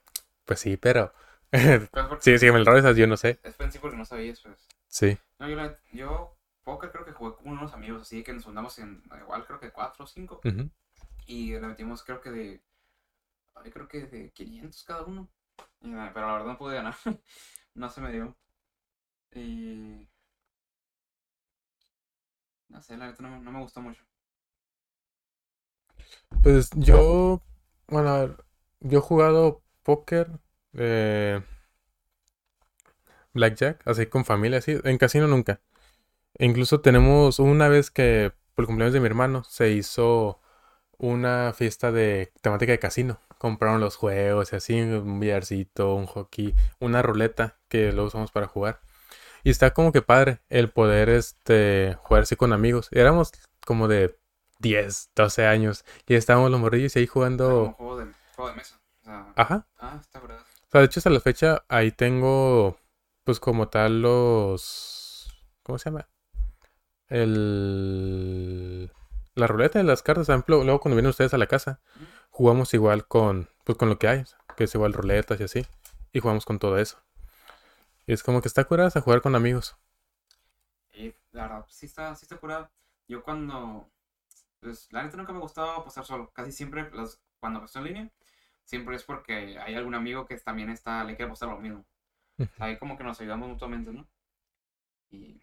pues sí, pero...
Pues
Sí, el rol, esas yo no sé.
es pensé porque no sabías, pues.
Sí.
No, yo, la- yo póker creo que jugué con unos amigos, así que nos juntamos en, igual creo que 4 o 5.
ujú.
Y le metimos creo que de, ay, creo que de 500 cada uno. Pero la verdad no pude ganar, [LAUGHS] no se me dio. Y... No sé, la neta no, me- gustó mucho.
Pues yo, bueno, yo he jugado póker, eh, blackjack, así con familia, así, en casino nunca. Incluso tenemos una vez que por el cumpleaños de mi hermano se hizo una fiesta de temática de casino. Compraron los juegos y así, un billarcito, un hockey, una ruleta que lo usamos para jugar. Y está como que padre el poder este jugar así con amigos. Éramos como de 10, 12 años y estábamos los morrillos ahí
sea, como
jugando.
juego de, juego de mesa. O sea,
Ajá.
ah, está verdad.
O sea, de hecho hasta la fecha ahí tengo pues como tal los ¿cómo se llama? El la ruleta de las cartas, por ejemplo, luego cuando vienen ustedes a la casa, jugamos igual con pues con lo que hay, que es igual ruletas y así, y jugamos con todo eso. Y es como que está curada a jugar con amigos.
Y la verdad, sí está, sí está curado. Yo cuando, pues la neta nunca me gustaba apostar solo. Casi siempre las, cuando apuesto en línea, siempre es porque hay algún amigo que también está, le quiere apostar lo mismo. Ahí como que nos ayudamos mutuamente, ¿no? Y...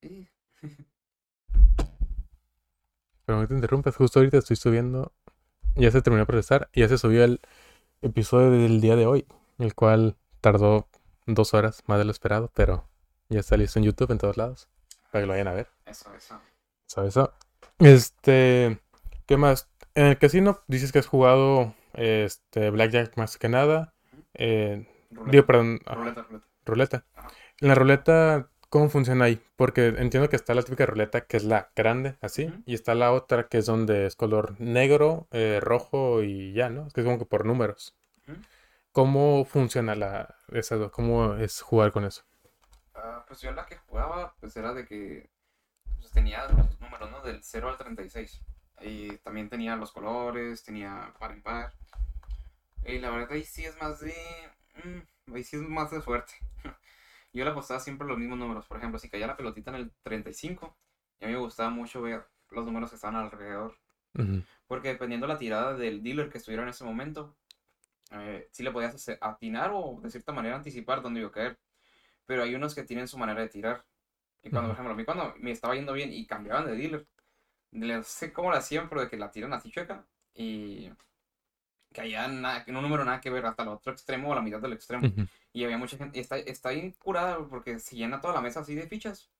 y- [LAUGHS]
Pero no te interrumpes, justo ahorita estoy subiendo. Ya se terminó de procesar y ya se subió el episodio del día de hoy, el cual tardó dos horas más de lo esperado, pero ya está listo en YouTube en todos lados para que lo vayan a ver.
Eso, eso.
¿Sabes eso? Este, ¿qué más? En el casino dices que has jugado este Blackjack más que nada. Eh,
Ruleta.
digo, perdón, ah,
Ruleta, ruleta.
ruleta. En la ruleta, ¿cómo funciona ahí? Porque entiendo que está la típica ruleta que es la grande, así, y está la otra que es donde es color negro, eh, rojo y ya, ¿no? Que es como que por números. ¿Cómo funciona la, esa, do- cómo es jugar con eso?
Ah, pues yo la que jugaba, pues era de que pues, tenía los números, ¿no? Del 0 al 36. Y también tenía los colores, tenía par en par. Y la verdad ahí sí es más de... mm, ahí sí es más de suerte. [LAUGHS] Yo le apostaba siempre los mismos números. Por ejemplo, si caía la pelotita en el 35, y a mí me gustaba mucho ver los números que estaban alrededor. Porque dependiendo la tirada del dealer que estuviera en ese momento, eh, sí le podías hacer- atinar o de cierta manera anticipar dónde iba a caer. Pero hay unos que tienen su manera de tirar. Y cuando, por ejemplo, a mí cuando me estaba yendo bien y cambiaban de dealer, no sé cómo la hacían, pero de que la tiran así chueca y caían nada, en un número nada que ver hasta el otro extremo o la mitad del extremo. Y había mucha gente, y está, está bien curada porque se llena toda la mesa así de fichas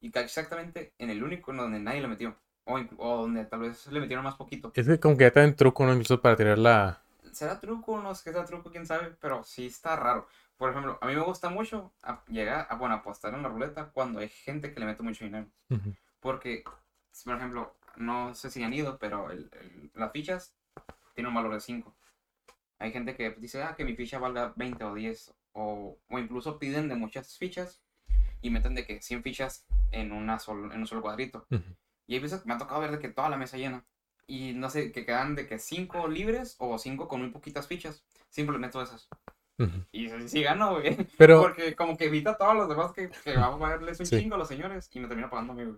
y cae exactamente en el único en donde nadie le metió. O, o donde tal vez le metieron más poquito.
Es que como que ya traen truco, ¿no? Incluso para tirar la...
¿Será truco? No sé qué sea truco, quién sabe, pero sí está raro. Por ejemplo, a mí me gusta mucho a- llegar a, bueno, apostar en la ruleta cuando hay gente que le mete mucho dinero.
Ujú,
Porque, por ejemplo, no sé si han ido, pero el- el- las fichas tienen un valor de 5. Hay gente que dice, ah, que mi ficha valga 20 o 10. O, o incluso piden de muchas fichas y meten de que 100 fichas en, una sol- en un solo cuadrito.
ujú.
Y hay veces que me ha tocado ver de que toda la mesa llena. Y no sé, que quedan de que 5 libres o 5 con muy poquitas fichas. Siempre le meto esas.
Ujú.
Y sí, sí gano, güey. [LAUGHS]
Pero,
Porque como que evita a todos los demás que, que va a pagarles un
Sí.
chingo a los señores. Y me termina pagando a mí, güey.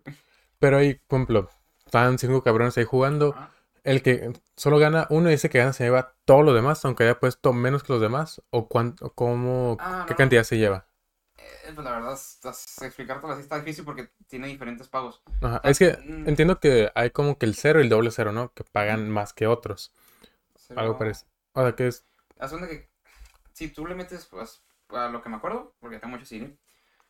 pero ahí, por ejemplo, están cinco cabrones ahí jugando.
Ajá.
El que solo gana uno y ese que gana se lleva todo lo demás, aunque haya puesto menos que los demás. ¿O cuánto, cómo,
Ah,
qué
no.
cantidad se lleva?
Eh, pues la verdad, explicártelo así está difícil porque tiene diferentes pagos.
Ajá,
Ah,
Es que
mm.
entiendo que hay como que el cero y el doble cero, ¿no? Que pagan más que otros. Algo parece. O sea, que es...
Cuenta que si tú le metes, pues, a lo que me acuerdo, porque tengo mucho cine,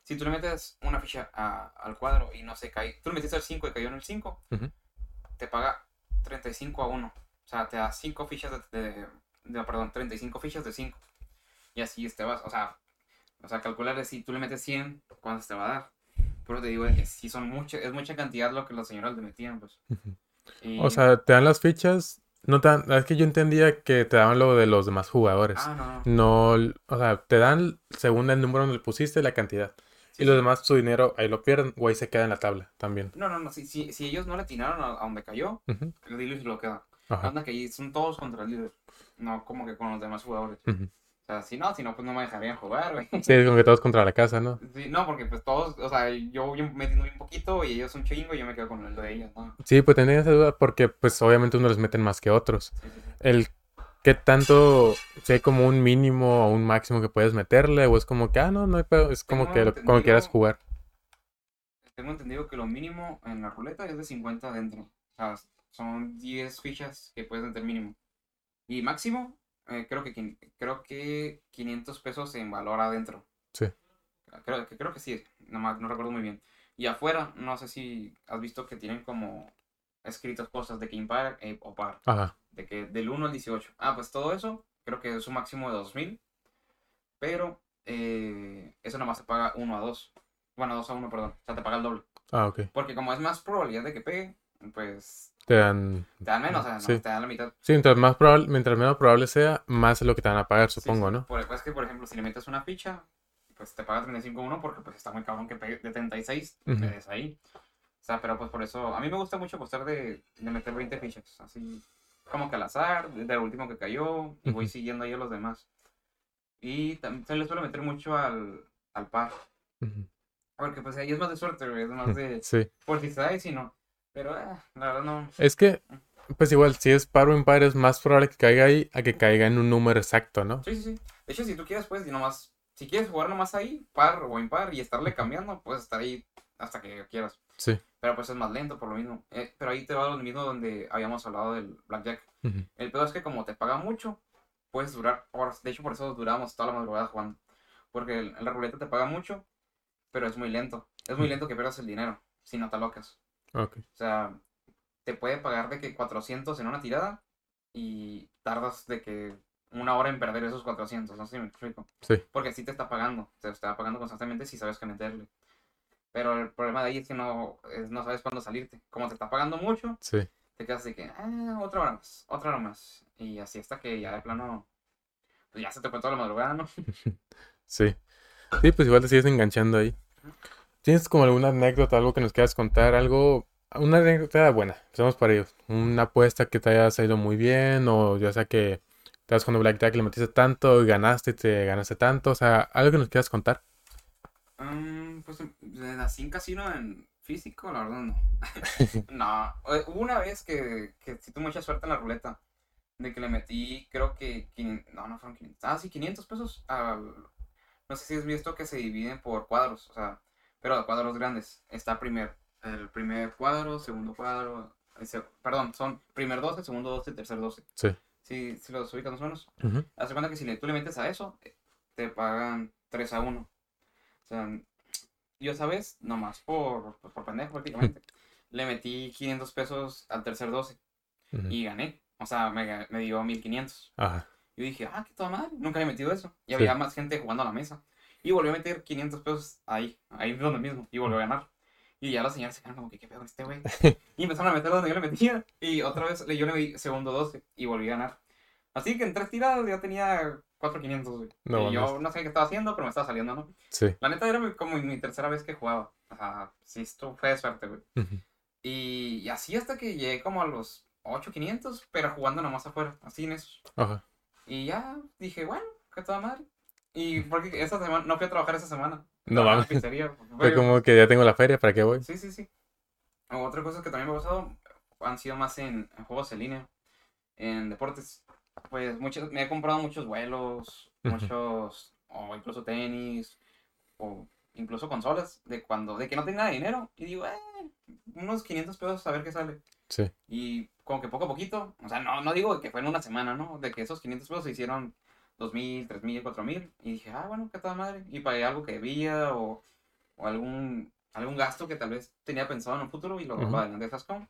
si tú le metes una ficha a- al cuadro y no se cae, tú le metiste el 5 y cayó en el 5,
Ujú.
te paga 35 a 1. O sea, te da 5 fichas de, de- de- perdón, 35 fichas de 5. Y así te vas, o sea, o sea, calcular si tú le metes 100, ¿cuántas te va a dar? Pero te digo que si son mucho, es mucha cantidad lo que los señores le metían, pues. Y-
O sea, te dan las fichas. No te dan- Es que yo entendía que te daban lo de los demás jugadores.
ah, no, no.
No, o sea, te dan según el número donde pusiste la cantidad.
Sí,
y los
sí.
demás su dinero ahí lo pierden o ahí se queda en la tabla también.
No, no, no, si, si, si ellos no le atinaron a, a donde cayó,
Ujú,
el dealer se lo queda.
Ajá.
Anda que ahí son todos contra el líder. No como que con los demás jugadores. O sea, si no, si no, pues no me dejarían jugar, güey.
Sí, es como que todos contra la casa, ¿no?
Sí, no, porque pues todos, o sea, yo voy metiendo bien poquito y ellos un chingo y yo me quedo con el de ellos, ¿no?
Sí, pues tenía esa duda porque pues obviamente unos les meten más que otros.
Sí, sí, sí.
El qué tanto, si hay como un mínimo o un máximo que puedes meterle o es como que, ah, no, no hay pedo, es como que lo- como quieras jugar.
Tengo entendido que lo mínimo en la ruleta es de 50 adentro. O sea, son 10 fichas que puedes meter mínimo. Y máximo, eh, creo, que, creo que 500 pesos en valor adentro.
Sí.
Creo, que- creo que sí, nomás no recuerdo muy bien. Y afuera, no sé si has visto que tienen como escritas cosas de que impar eh, o par.
Ajá.
De que del 1 al 18. Ah, pues todo eso, creo que es un máximo de 2000. Pero eh, eso nomás se paga 1 a 2. Bueno, 2 a 1, perdón. O sea, te paga el doble.
Ah, ok.
Porque como es más probabilidad de que pegue, pues
Te dan...
te dan menos, o sea, no,
Sí.
te dan la mitad.
Sí, mientras más probable, mientras menos probable sea, más es lo que te van a pagar,
Sí,
supongo,
sí.
¿no?
Por, es que, por ejemplo, si le metes una ficha, pues te paga 35 1 porque pues está muy cabrón que pegue de 36,
Ujú.
te des ahí. Sea, pero pues por eso, a mí me gusta mucho apostar de, de meter 20 fichas, así como que al azar, del último que cayó, y voy siguiendo ahí a los demás. Y también se le suele meter mucho al, al par, porque pues ahí es más de suerte, es más de
Sí.
por si se si no. Pero eh, la verdad no.
Es que, pues igual, si es par o impar, es más probable que caiga ahí a que caiga en un número exacto, ¿no?
Sí, sí, sí. De hecho, si tú quieres, pues, y nomás si quieres jugar nomás ahí, par o impar, y estarle cambiando, puedes estar ahí hasta que quieras.
Sí.
Pero pues es más lento por lo mismo. Eh, pero ahí te va lo mismo donde habíamos hablado del Blackjack. El peor es que como te paga mucho, puedes durar horas. De hecho, por eso duramos toda la madrugada jugando. Porque el, la ruleta te paga mucho, pero es muy lento. Es muy lento que pierdas el dinero, si no te locas.
Ok.
O sea, te puede pagar de que 400 en una tirada y tardas de que una hora en perder esos 400. No sé si me explico.
Sí.
Porque sí te está pagando. Te está pagando constantemente si sabes que meterle. Pero el problema de ahí es que no, es- no sabes cuándo salirte. Como te está pagando mucho,
Sí.
te quedas de que, ah, otra hora más, otra hora más. Y así hasta que ya de plano, pues ya se te fue toda la madrugada, ¿no? [LAUGHS]
Sí. Sí, pues igual te sigues enganchando ahí. ¿Tienes como alguna anécdota, algo que nos quieras contar? Algo, una anécdota buena, empezamos por ello. Una apuesta que te haya salido muy bien, o ya sea que estabas jugando Blackjack, le metiste tanto y ganaste y te ganaste tanto. O sea, algo que nos quieras contar.
Mm, pues eh, así en casino en físico, la verdad no. [LAUGHS] no, eh, hubo una vez que, que sí tuve mucha suerte en la ruleta. De que le metí, creo que, 500 no, no fueron 500, ah, sí, 500 pesos. al- no sé si has visto que se dividen por cuadros, o sea, pero de cuadros grandes. Está primer, el primer cuadro, segundo cuadro, perdón, son primer 12, segundo 12, tercer 12.
Sí.
Sí, sí los ubicas más o menos. Haz de cuenta que si le- tú le metes a eso, te pagan 3 a 1. O sea, yo esa vez, nomás por, por pendejo prácticamente, [LAUGHS] le metí 500 pesos al tercer 12
Ujú.
y gané. O sea, me, me dio 1500.
Ajá.
Yo dije, ah, qué toda madre, nunca había metido eso. Y
Sí.
había más gente jugando a la mesa. Y volvió a meter 500 pesos ahí, ahí donde mismo, y volvió a ganar. Y ya las señores se quedaron como que, ¿qué pedo con este güey? [LAUGHS] Y empezaron a meter donde yo le metía. Y otra vez yo le di segundo 12 y volví a ganar. Así que en tres tiradas ya tenía 4,500, güey.
No
y yo no sé qué estaba haciendo, pero me estaba saliendo, ¿no?
Sí.
La neta era como mi tercera vez que jugaba. O sea, sí, esto fue de suerte, güey. Y, y así hasta que llegué como a los 8,500, pero jugando nomás afuera, así en esos.
Ajá.
Y ya dije, bueno, qué toda madre. Y porque esa semana, no fui a trabajar esa semana.
No mames. Fue- como que ya tengo la feria, ¿para qué voy?
Sí, sí, sí. Otra cosa que también me ha pasado han sido más en, en juegos en línea, en deportes. Pues muchos, me he comprado muchos vuelos, muchos, o incluso tenis, o incluso consolas, de cuando, de que no tenía dinero, y digo, eh, unos 500 pesos a ver qué sale.
Sí.
Y como que poco a poquito, o sea, no, no digo que fue en una semana, ¿no? De que esos 500 pesos se hicieron 2.000, 3.000, 4.000. Y dije, ah, bueno, qué toda madre. Y pagué algo que debía o, o algún, algún gasto que tal vez tenía pensado en un futuro y lo, lo
Ujú.
adelanté esas como.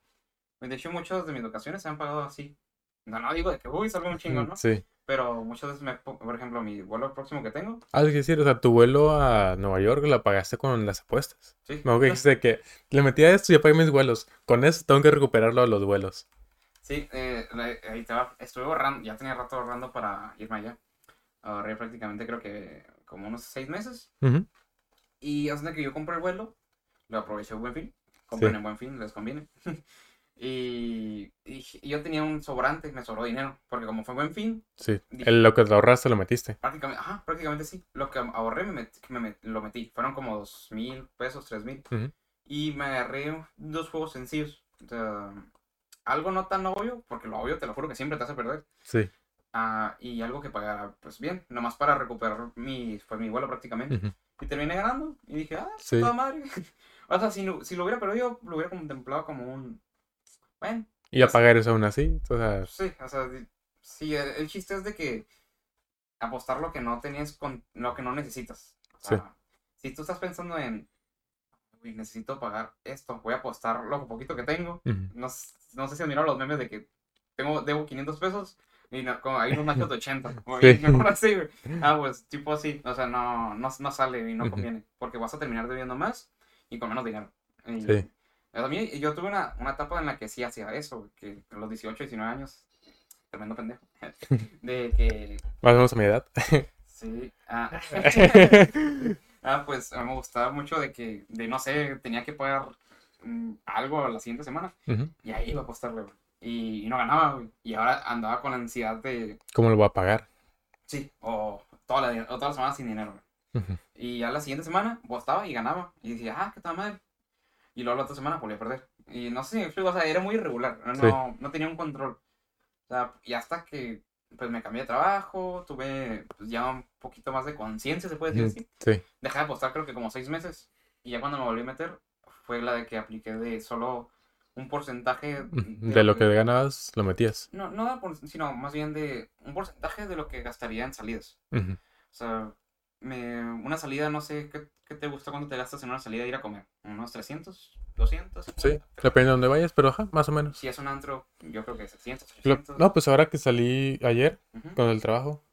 De hecho, muchas de mis vacaciones se han pagado así. No, no digo de que, uy, salgo un chingo, ¿no?
Sí.
Pero muchas veces, me, po- por ejemplo, mi vuelo próximo que tengo,
Algo que decir, o sea, tu vuelo a Nueva York la pagaste con las apuestas.
sí.
Me acuerdo que dijiste que le metí a esto y ya pagué mis vuelos. Con eso tengo que recuperarlo a los vuelos.
Sí, eh, ahí te va. Estuve ahorrando, ya tenía rato ahorrando para irme allá. Ahorré prácticamente creo que como unos seis meses.
Ujú.
Y hasta que yo compré el vuelo, lo aproveché en buen fin. Compren
Sí.
en buen fin, les conviene. [LAUGHS] y, y- y yo tenía un sobrante, me sobró dinero. Porque como fue buen fin,
Sí.
Dije-
El, lo que te ahorraste lo metiste.
prácticamente, ajá, prácticamente sí. Lo que ahorré me, met- me met- lo metí. Fueron como dos mil pesos, tres mil.
Ujú.
Y me agarré dos juegos sencillos. Algo no tan obvio, porque lo obvio te lo juro que siempre te hace perder.
Sí.
Ah, y algo que pagara, pues bien, nomás para recuperar mi, fue mi vuelo prácticamente.
Ujú.
Y terminé ganando. Y dije, ah,
Sí.
toda madre. [LAUGHS] o sea, si, si lo hubiera perdido, lo hubiera contemplado como un. Bueno,
Y a
Pues-
pagar eso aún así. O sea,
sí, o sea, sí, el, el chiste es de que apostar lo que no tenías con lo que no necesitas. O sea, si tú estás pensando en, "Uy, necesito pagar esto, voy a apostar lo poquito que tengo. No, no sé si han mirado los memes de que tengo, debo 500 pesos y no, como hay unos machos de 80. [LAUGHS] O
Sí.
mejor así. [LAUGHS] Ah, pues tipo así. O sea, no, no, no sale y no conviene. Porque vas a terminar debiendo más y con menos dinero. Y,
Sí.
A mí, yo tuve una, una etapa en la que sí hacía eso, que a los 18, 19 años, tremendo pendejo, [LAUGHS] de que,
más o menos a mi edad.
sí, ah, [LAUGHS] ah, pues me gustaba mucho de que, de no sé, tenía que pagar mm, algo la siguiente semana y ahí iba a apostarle, güey. Y, y no ganaba, güey. Y ahora andaba con la ansiedad de,
¿Cómo lo voy a pagar?
sí, o toda la, o toda la semana sin dinero, güey. Y ya la siguiente semana apostaba y ganaba. Y decía, ah, qué tal madre. Y luego la otra semana volví a perder. Y no sé si me explico, o sea, era muy irregular. No,
Sí.
no tenía un control. O sea, y hasta que pues me cambié de trabajo, tuve pues, ya un poquito más de conciencia, se puede decir así.
Sí.
Dejé de apostar creo que como seis meses. Y ya cuando me volví a meter, fue la de que apliqué de solo un porcentaje
De lo que ganabas, lo metías.
No, no sino más bien de un porcentaje de lo que gastaría en salidas.
Ujú.
O sea, me, una salida, no sé, ¿qué, qué te gusta cuando te gastas en una salida de ir a comer? ¿Unos 300? ¿200?
Sí, depende de dónde vayas, pero ajá, más o menos.
Si es un antro, yo creo que 700,
Lo-
800.
no, pues ahora que salí ayer con el trabajo,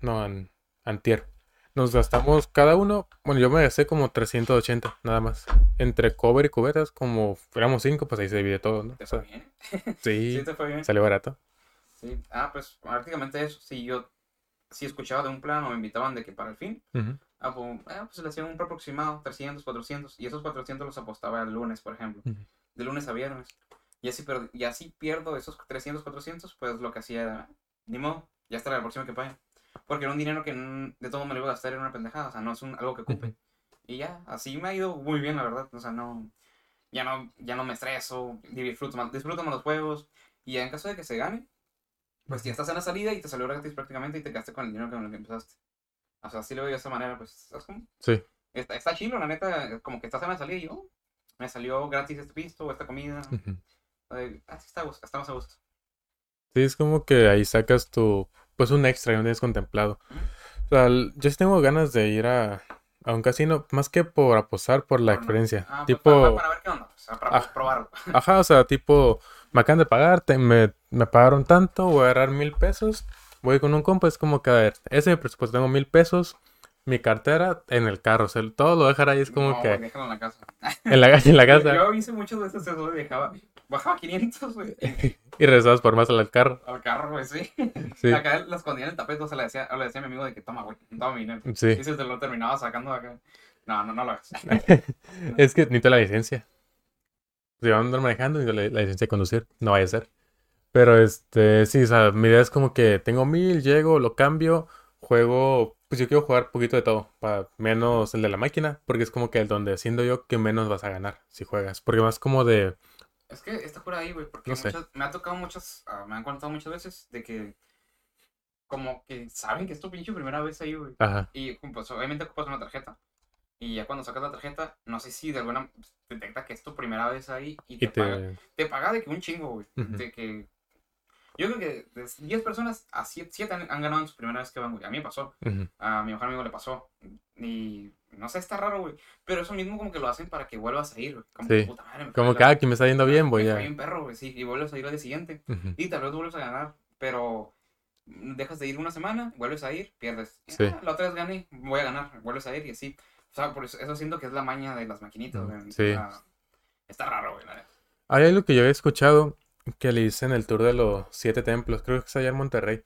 no, an- antier, nos gastamos cada uno, bueno, yo me gasté como 380, nada más. Entre cover y cubetas, como éramos cinco, pues ahí se divide todo, ¿no?
¿Te
O
fue
sea,
bien? [LAUGHS]
sí,
¿Sí te fue bien?
salió barato.
Sí. Ah, pues prácticamente eso. Si yo si escuchaba de un plan o me invitaban de que para el fin,
Ujú.
ah, pues, ah, pues le hacían un aproximado, 300, 400. Y esos 400 los apostaba el lunes, por ejemplo.
Ujú.
De lunes a viernes. Y así, per- y así pierdo esos 300, 400, pues lo que hacía era, ni modo, ya estará la próxima que pague. Porque era un dinero que mm, de todo me lo iba a gastar en una pendejada, o sea, no es un, algo que ocupe.
Ujú.
Y ya, así me ha ido muy bien, la verdad. O sea, no, ya no, ya no me estreso, disfruto disfruto más los juegos. Y en caso de que se gane, pues ya estás en la salida y te salió gratis prácticamente y te quedaste con el dinero con el que empezaste. O sea, así lo veo de esa manera, pues, es como,
Sí,
está, está chido, la neta, como que estás en la salida y yo, "Oh, me salió gratis este pisto o esta comida.
ujú.
Eh, Así está, más a gusto.
Sí, es como que ahí sacas tu, pues un extra que no tienes contemplado. O sea, yo sí tengo ganas de ir a, a un casino, más que por apostar, por la
Por
experiencia.
Ah, pues,
tipo,
para, para ver qué onda, o sea, para
Ah.
probarlo. [LAUGHS]
Ajá, o sea, tipo, me acaban de pagar, te- me, me pagaron tanto, voy a agarrar mil pesos, voy con un compa, es como que, a ver, ese es presupuesto, tengo mil pesos, mi cartera en el carro, o sea, todo lo dejar ahí, es como
No,
que
déjalo en la casa. [LAUGHS]
en la, en la
Yo,
casa
yo hice muchas veces eso, de dejaba, bajaba 500, güey, [LAUGHS]
y regresabas por más al carro.
al carro, güey, sí.
Sí,
Acá lo escondía en el tapete, o sea, le decía, le decía a mi amigo de que toma, güey, toma mi dinero.
sí.
Y se te lo terminaba sacando de acá. No, no, no lo hagas. [LAUGHS]
Es que necesito la licencia. Si van a andar manejando, necesito la, la licencia de conducir, no vaya a ser. Pero este, sí, o sea, mi idea es como que tengo mil, llego, lo cambio, juego, pues yo quiero jugar poquito de todo, para menos el de la máquina, porque es como que el donde siendo yo que menos vas a ganar si juegas, porque más como de,
Es que está por ahí, güey, porque
No sé.
muchas- me ha tocado muchas, ah, me han contado muchas veces de que como que saben que es tu pinche primera vez ahí, güey.
ajá,
Y pues obviamente ocupas una tarjeta. Y ya cuando sacas la tarjeta, no sé si de alguna detecta que es tu primera vez ahí y te,
y
paga.
te,
Te paga de que un chingo, güey.
Ujú.
De que. Yo creo que de 10 personas, a 7, han, han ganado en su primera vez que van, güey. A mí me pasó.
ujú,
A mi mejor amigo le pasó. Y no sé, está raro, güey. Pero eso mismo como que lo hacen para que vuelvas a ir, güey. Como
Sí.
que puta madre, me
como
la-
me está yendo bien, voy
me bien perro, güey, sí. Y vuelves a ir al día siguiente.
ujú,
Y tal vez vuelves a ganar. Pero dejas de ir una semana, vuelves a ir, pierdes.
Sí.
Ah, la otra vez gané, voy a ganar, vuelves a ir y así. O sea, por eso, eso siento que es la maña de las maquinitas, güey.
sí.
Está raro, güey.
Hay algo que yo había escuchado que le dicen el tour de los siete templos, creo que es allá en Monterrey,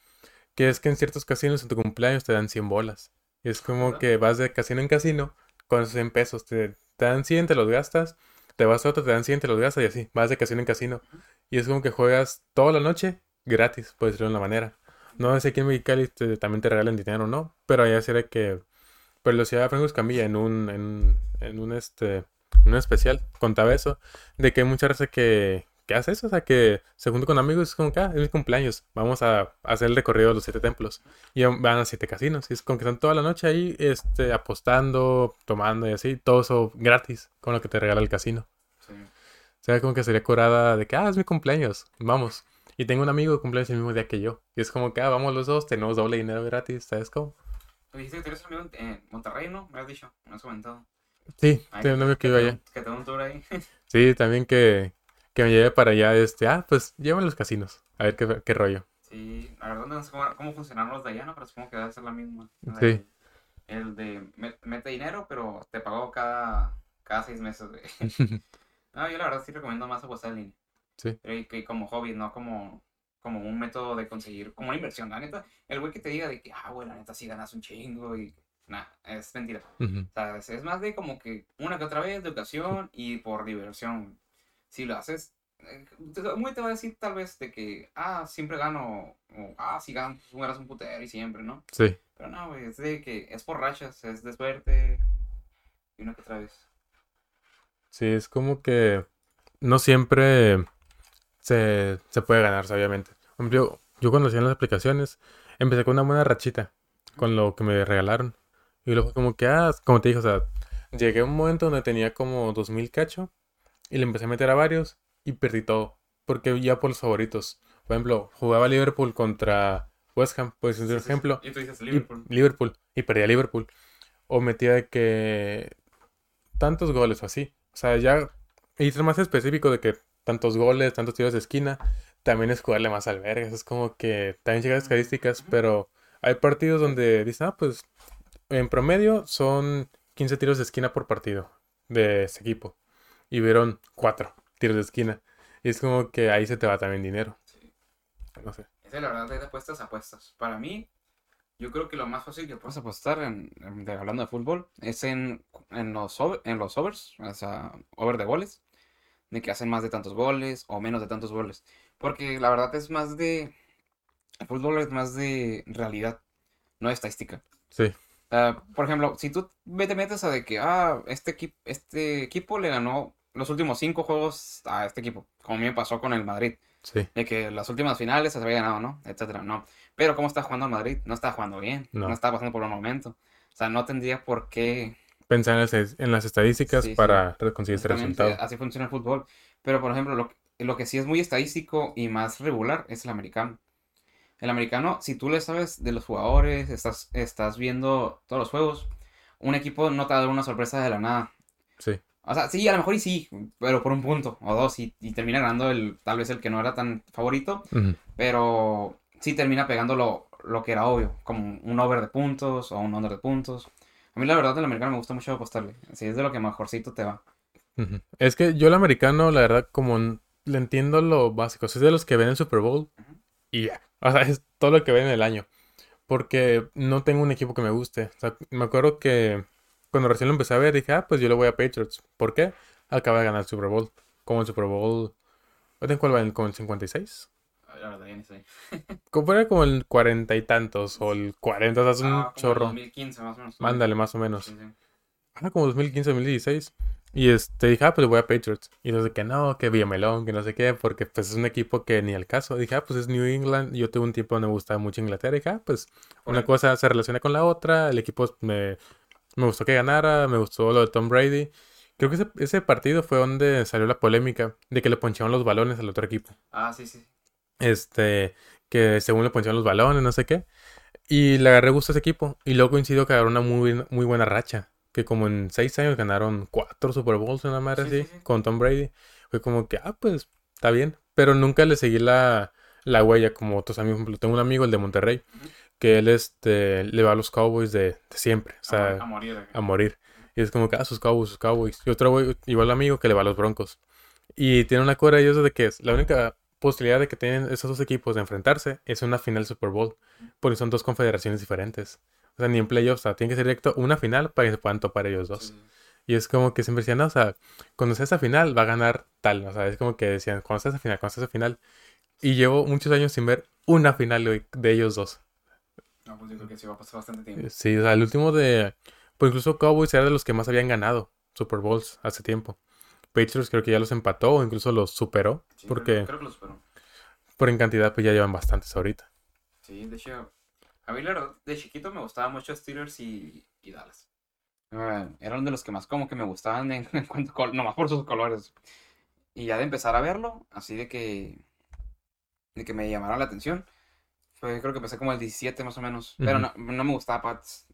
que es que en ciertos casinos en tu cumpleaños te dan 100 bolas. Y es como
¿Verdad?
que vas de casino en casino con esos 100 pesos, te, te dan 100, te los gastas, te vas a otro, te dan 100, te los gastas y así, vas de casino en casino. Y es como que juegas toda la noche gratis, por decirlo de una manera. No sé si aquí en Mexicali te- también te regalan dinero o no, pero allá sería que, pero la ciudad de Franco Escamilla en un, en, en un este, en un especial, contaba eso, de que hay mucha raza que, que hace eso, o sea, que se junta con amigos, es como que, ah, es mi cumpleaños, vamos a hacer el recorrido de los siete templos, y van a siete casinos, y es como que están toda la noche ahí, este, apostando, tomando y así, todo eso gratis, con lo que te regala el casino.
Sí.
O sea, como que sería curada de que, ah, es mi cumpleaños, vamos. Y tengo un amigo que cumpleaños el mismo día que yo. Y es como que, ah, vamos los dos, tenemos doble dinero gratis, ¿sabes cómo?
Dijiste que tienes un amigo en Monterrey, ¿no? Me has dicho, me has comentado.
Sí,
Ay,
tengo un amigo que iba
te-
allá.
Que te un tour ahí. [LAUGHS]
Sí, también que, que me lleve para allá, este, ah, pues llévame a los casinos, a ver qué, qué rollo.
Sí, la verdad no sé cómo, cómo funcionaron los de allá, ¿no? Pero supongo que debe ser la misma.
Sí.
El de met- mete dinero, pero te pago cada, cada seis meses. [LAUGHS] [LAUGHS] No, yo la verdad sí recomiendo más apostar en línea.
Sí.
Pero y que como hobby, no como, como un método de conseguir, como una inversión. La neta, el güey que te diga de que, ah, güey, la neta sí ganas un chingo y... Nah, es mentira. O sea, es, es más de como que una que otra vez de ocasión y por diversión. Si lo haces, eh, te- muy te va a decir tal vez de que, ah, siempre gano, o ah, si ganas un putero y siempre, ¿no?
Sí,
Pero no, güey, es de que es por rachas, es de suerte y una que otra vez.
sí, es como que no siempre se, se puede ganar, obviamente. Por ejemplo, yo cuando hacía las aplicaciones, empecé con una buena rachita, con lo que me regalaron. Y luego como que, ah, como te dije, o sea, llegué a un momento donde tenía como 2000 cacho y le empecé a meter a varios y perdí todo. Porque ya por los favoritos. Por ejemplo, jugaba Liverpool contra West Ham, pues un ejemplo.
Y tú dices
Y
Liverpool.
Liverpool. Y perdía Liverpool. O metía de que tantos goles o así. O sea, ya. Y ser más específico de que tantos goles, tantos tiros de esquina, también es jugarle más al verga. Es como que también llegan estadísticas, pero hay partidos donde dicen, ah, pues en promedio son 15 tiros de esquina por partido de ese equipo. Y vieron 4 tiros de esquina. Y es como que ahí se te va también dinero.
Sí.
No sé.
Esa la verdad es de apuestas apuestas. Para mí, yo creo que lo más fácil que puedes apostar en, en- de- hablando de fútbol es en, en los over- en los overs, o sea, over de goles, de que hacen más de tantos goles o menos de tantos goles. Porque la verdad es más de el fútbol es más de realidad, no de estadística.
Sí.
Ah, por ejemplo, si tú te metes a de que ah, este equipo este equipo le ganó los últimos cinco juegos a este equipo, como me pasó con el Madrid
Sí.
de que las últimas finales se había ganado, ¿no? Etcétera, no. Pero ¿cómo está jugando el Madrid? No está jugando bien,
No.
no, está pasando por un momento. O sea, no tendría por qué
Pensar en las, en las estadísticas
Sí, sí.
para conseguir este resultado.
así funciona el fútbol. Pero, por ejemplo, lo, lo que sí es muy estadístico y más regular es el americano. El americano, si tú le sabes de los jugadores, estás, estás viendo todos los juegos, un equipo no te va a dar una sorpresa de la nada.
Sí.
O sea, sí, a lo mejor y sí, pero por un punto o dos, y, y termina ganando el, tal vez el que no era tan favorito, pero sí termina pegando lo, lo que era obvio, como un over de puntos o un under de puntos. A mí la verdad el americano me gusta mucho apostarle, así es de lo que mejorcito te va.
Es que yo el americano, la verdad, como le entiendo lo básico. Soy de los que ven el Super Bowl y ya. [LAUGHS] O sea, es todo lo que ven en el año. Porque no tengo un equipo que me guste. O sea, me acuerdo que cuando recién lo empecé a ver, dije, ah, pues yo le voy a Patriots. ¿Por qué? Acaba de ganar el Super Bowl. Como el Super Bowl. ¿En cuál va? ¿En- ¿Como el 56?
La verdad ya ni sé. [LAUGHS]
Como fuera como el cuarenta y tantos o el 40, o sea, es un
Ah, como
chorro.
2015 más o menos.
Mándale, más o menos.
Sí, sí.
Ah, como 2015, 2016. Y este, dije, ah, pues voy a Patriots. Y entonces que no, que Villamelón, que no sé qué, porque pues es un equipo que ni al caso. Dije, ah, pues es New England. Yo tuve un tiempo donde me gustaba mucho Inglaterra. dije, ah, pues una cosa se relaciona con la otra. El equipo me, me gustó que ganara, me gustó lo de Tom Brady. Creo que ese, ese partido fue donde salió la polémica de que le ponchaban los balones al otro equipo.
Ah, sí, sí.
Este, que según le ponchaban los balones, no sé qué. Y le agarré gusto a ese equipo. Y luego coincidió que agarró una muy, muy buena racha. Que como en seis años ganaron cuatro Super Bowls, una madre
Sí,
así,
sí, sí.
con Tom Brady. Fue como que, ah, pues, está bien. Pero nunca le seguí la, la huella como otros amigos. Tengo un amigo, el de Monterrey, que él este, le va a los Cowboys de, de siempre. O sea,
a, morir.
a morir. Y es como que, ah, sus Cowboys, sus Cowboys. Y otro güey, igual amigo que le va a los Broncos. Y tiene una cura ellos de que es la única posibilidad de que tienen esos dos equipos de enfrentarse es una final Super Bowl. Porque son dos confederaciones diferentes. O sea, ni en playoffs, o sea, tiene que ser directo una final para que se puedan topar ellos dos.
Sí.
Y es como que siempre decían, no, o sea, cuando sea esa final va a ganar tal. O sea, es como que decían, cuando sea esa final, cuando sea esa final. Y llevo muchos años sin ver una final de ellos dos.
No, pues yo creo que sí va a pasar bastante tiempo.
Sí, o sea, el último de. Pues incluso Cowboys era de los que más habían ganado Super Bowls hace tiempo. Patriots creo que ya los empató o incluso los superó.
Sí,
porque
creo, creo que lo superó.
por en cantidad pues ya llevan bastantes ahorita.
Sí, de hecho, a mí la verdad, de chiquito me gustaba mucho Steelers y, y Dallas. Ah, eran de los que más como que me gustaban en, [LAUGHS] en cuanto nomás por sus colores. Y ya de empezar a verlo, así de que de que me llamara la atención, fue creo que empecé como el 17 más o menos, pero no, no me gustaba Pats.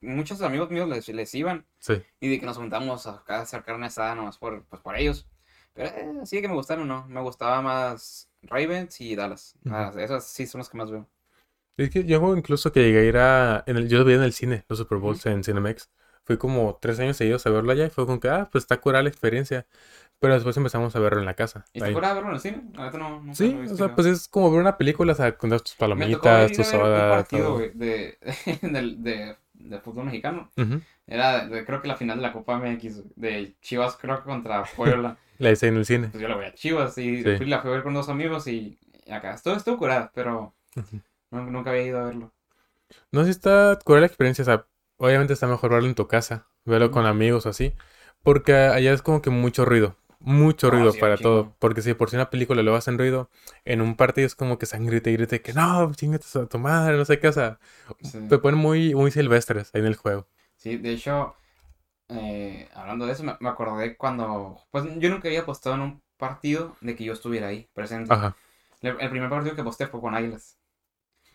Muchos amigos míos les, les iban
Sí.
y de que nos juntamos a a hacer carne asada nomás por, pues, por ellos. Pero eh, de que me gustaron, ¿no? Me gustaba más Ravens y Dallas. Ah, esos sí son los que más veo.
Es que yo incluso que llegué a ir a... En el, yo lo vi en el cine, los Super Bowls en Cinemex. Fui como tres años seguidos a verlo allá y fue como que, ah, pues está curada la experiencia. Pero después empezamos a verlo en la casa.
¿Y te acuerdas de verlo en el cine? La no, nunca
Sí, o sea, pues es como ver una película, o sea, con tus palomitas,
ir
tu
a ver un
soda,
partido,
todo.
güey, de, [LAUGHS] del- de, de fútbol mexicano. Era, de- creo que la final de la Copa MX, de Chivas, creo que contra [LAUGHS] Puebla.
La hice en el cine.
pues yo la voy a Chivas y
Sí.
fui, la fui a ver con dos amigos y, y acá. Estuvo, estuvo curada, pero no- nunca había ido a verlo.
No sé si está curada la experiencia, o sea, obviamente está mejor verlo en tu casa, verlo con amigos o así, porque allá es como que mucho ruido. Mucho
No,
ruido
sí,
para todo. Porque si por si una película lo hacen ruido, en un partido es como que están grite y grite que no, chingate a tu madre, no sé qué, o sea,
Sí.
te ponen muy, muy silvestres ahí en el juego.
Sí, de hecho, eh, hablando de eso, me, me acordé cuando, pues yo nunca había apostado en un partido de que yo estuviera ahí, presente.
Ajá.
El, el primer partido que aposté fue con Águilas.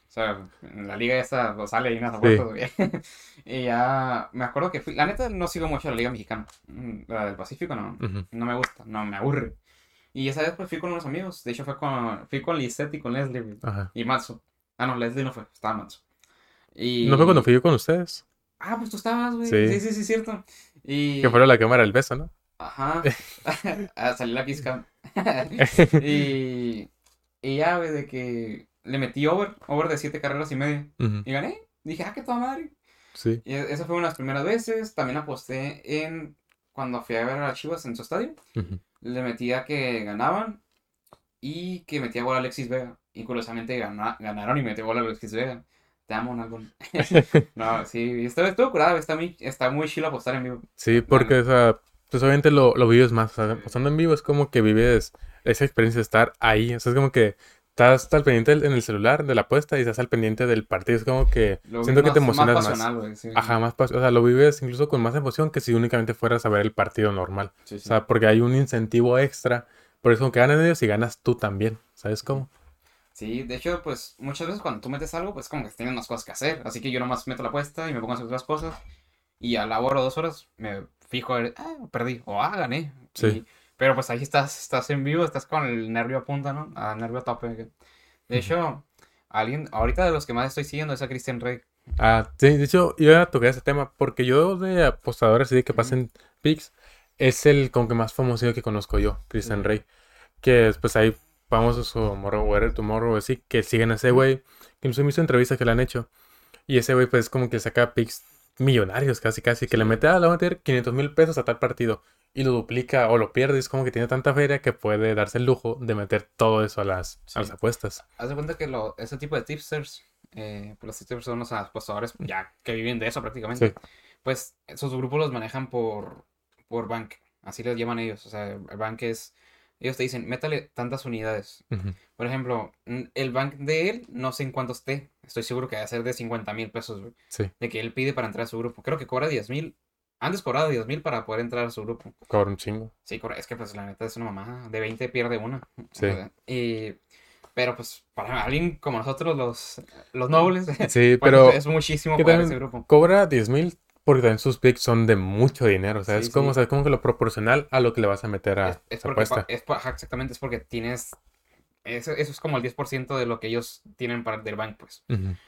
O sea, en la liga esa sale las
Sí.
apuestas, [LAUGHS] güey. Y ya me acuerdo que fui, la neta no sigo mucho la liga mexicana, Mm, la del Pacífico no,
Ujú.
no me gusta, no me aburre. Y esa vez pues fui con unos amigos, de hecho fue con, fui con Lisette y con Leslie,
Ajá.
y Matsu. Ah, no, Leslie no fue, estaba Matsu. Y...
¿No fue cuando fui yo con ustedes?
Ah, pues tú estabas, güey.
Sí.
Sí, sí, sí, cierto. Y...
Que fuera la cámara del beso, ¿no?
Ajá. [LAUGHS] [LAUGHS] Ah, Salió la pizca. y... Y ya, güey, de que le metí over, over de siete carreras y media. Y gané. Dije, ah, qué toda madre.
Sí.
Y e- esa fue una de las primeras veces. También aposté en... Cuando fui a ver a las Chivas en su estadio. Le metía que ganaban y que metía gol a Alexis Vega. Y curiosamente gana- ganaron y metió gol a Alexis Vega. Te amo, Nalgón. [LAUGHS] no, sí, estuvo, estuvo curado, está muy, está muy chido apostar en vivo.
Sí, porque, o sea, pues obviamente lo, lo vives más. O sea, pasando en vivo es como que vives esa experiencia de estar ahí. O sea, es como que estás al pendiente en el celular de la apuesta y estás al pendiente del partido. Es como que
Lo
siento que te
más-
emocionas más.
pasional, güey, sí.
Ajá, más O sea, lo vives incluso con más emoción que si únicamente fueras a ver el partido normal.
Sí,
O sea, porque hay un incentivo extra. Por eso como que ganan ellos y ganas tú también. ¿Sabes cómo?
Sí, de hecho, pues muchas veces cuando tú metes algo, pues como que tienes más cosas que hacer. Así que yo nomás meto la apuesta y me pongo a hacer otras cosas. Y a la hora o dos horas me fijo a ver, ah, perdí. O ah, gané.
Sí.
Y- pero pues ahí estás, estás en vivo, estás con el nervio a punta, ¿no? A nervio a tope. De hecho, alguien, ahorita de los que más estoy siguiendo es a Christian Rey.
Ah, sí, de hecho, iba a tocar ese tema porque yo de apostadores así de que pasen picks es el como que más famoso que conozco yo, Christian. Rey. Que después hay famosos como Morrow Tomorrow, así que siguen a ese güey. Que incluso he visto entrevistas que le han hecho. Y ese güey, pues, como que saca picks millonarios casi, casi. Que le mete, ah, a meter 500 mil pesos a tal partido. Y lo duplica o lo pierde. Es como que tiene tanta feria que puede darse el lujo de meter todo eso a las, a las apuestas.
Haz de cuenta que lo, ese tipo de tipsters, eh, pues los tipsters son los apostadores ya que viven de eso prácticamente.
Sí.
Pues esos grupos los manejan por, por bank, así les llaman ellos. O sea, el bank es, ellos te dicen, métale tantas unidades. Por ejemplo, el bank de él, no sé en cuánto esté. Estoy seguro que va a ser de 50 mil pesos, güey,
Sí,
de que él pide para entrar a su grupo. Creo que cobra 10 mil. Antes cobraba 10 mil para poder entrar a su grupo.
cobra un chingo.
Sí, es que pues la neta es una mamá. De 20 pierde una.
Sí.
Y, pero pues para alguien como nosotros, los, los nobles, [LAUGHS]
Sí,
pues,
pero
es muchísimo
¿qué
para ese grupo.
cobra 10 mil porque también sus picks son de mucho dinero. O sea,
Sí,
es como,
sí.
o sea, es como que lo proporcional a lo que le vas a meter a
Es, porque,
apuesta.
es exactamente, es porque tienes... Eso, eso es como el 10% de lo que ellos tienen para del bank, pues.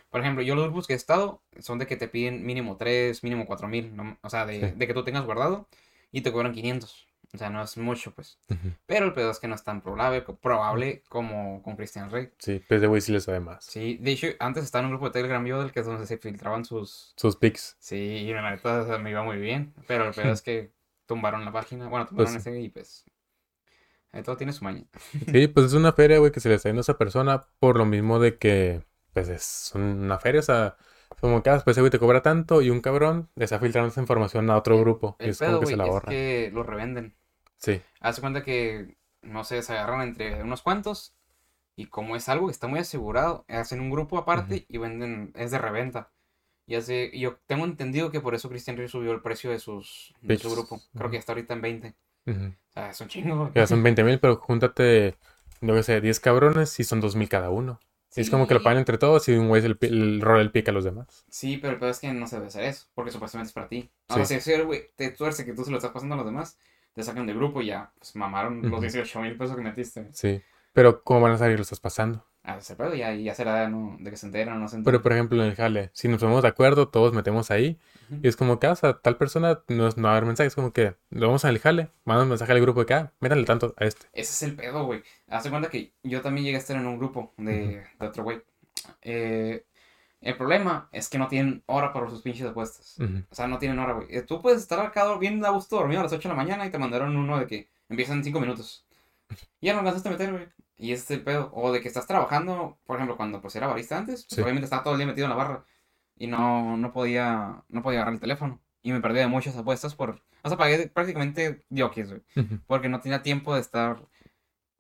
Por ejemplo, yo los grupos que he estado son de que te piden mínimo 3, mínimo 4 mil, ¿no? o sea, de,
Sí.
de que tú tengas guardado y te cobran 500. O sea, no es mucho, pues. Pero el pedo es que no es tan probable, probable como con Christian Rey.
Sí, pues de güey sí le sabe más.
Sí, de hecho, antes estaba en un grupo de Telegram yo del que es donde se filtraban sus...
Sus picks.
Sí, y la neta o sea, me iba muy bien, pero el pedo es que tumbaron la página, bueno, tumbaron
Pues
ese y pues... todo tiene su maña. [LAUGHS]
Sí, pues es una feria, güey, que se le está yendo a esa persona por lo mismo de que, pues es una feria, o sea, como que ah, pues ese güey te cobra tanto y un cabrón le está filtrando esa información a otro grupo y
El
es como que se la
es
ahorra.
que lo revenden.
Sí,
Hace cuenta que, no sé, se agarran entre unos cuantos y como es algo que está muy asegurado, hacen un grupo aparte y venden, es de reventa. Y hace, yo tengo entendido que por eso Christian Rey subió el precio de sus de su grupo. Creo
Ujú.
que está ahorita en 20. Es un chingo.
Ya son 20 mil, pero júntate, no que sé, 10 cabrones y son 2 mil cada uno. Y es como que lo
Sí.
pagan entre todos y un güey le pi- el rola el pique a los demás.
Sí, pero el peor es que no se debe hacer eso, porque supuestamente es para ti.
Sí.
sea, si ese güey te tuerce que tú se lo estás pasando a los demás, te sacan de grupo y ya, pues mamaron los
Ujú.
18 mil pesos que metiste.
Sí, pero ¿cómo van a que lo estás pasando?
A ese pedo ya, ya será ¿no? de que se enteran o no se
Pero
enteran.
por ejemplo en el jale, si nos ponemos de acuerdo, todos metemos ahí y es como que, ah, o sea, tal persona no, no va a dar mensajes, como que lo vamos al jale, manda un mensaje al grupo de que, ah, métale tanto a este.
Ese es el pedo, güey. Hace cuenta que yo también llegué a estar en un grupo de, de otro güey. Eh, el problema es que no tienen hora para sus pinches apuestas. O sea, no tienen hora, güey. Eh, Tú puedes estar acá bien a gusto dormido a las 8 de la mañana y te mandaron uno de que empiezan en 5 minutos. Y ya no alcanzaste a meter, güey. Y ese es el pedo. O de que estás trabajando, por ejemplo, cuando pues era barista antes, pues
Sí.
obviamente estaba todo el día metido en la barra. Y no, no podía, no podía agarrar el teléfono. y me perdí de muchas apuestas por... O sea, pagué prácticamente diokis, güey.
Ujú.
Porque no tenía tiempo de estar...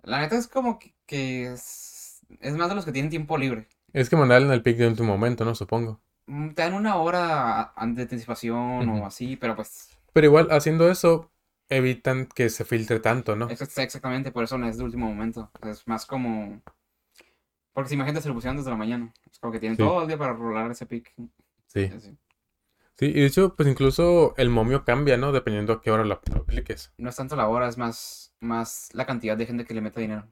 La neta es como que, que es... es más de los que tienen tiempo libre.
Es que mandarle en el pick de último momento, ¿no? Supongo.
Mm, Te dan una hora de anticipación
Ujú.
o así, pero pues...
Pero igual, haciendo eso, evitan que se filtre tanto, ¿no?
Exactamente, por eso no es de último momento. Es más como... Porque si imagínate, se lo pusieron desde la mañana. Es como que tienen
Sí.
todo el día para rolar ese pick.
Sí.
Así.
Sí, y de hecho, pues incluso el momio cambia, ¿no? Dependiendo a qué hora lo, lo apliques.
No es tanto la hora, es más, más la cantidad de gente que le mete dinero.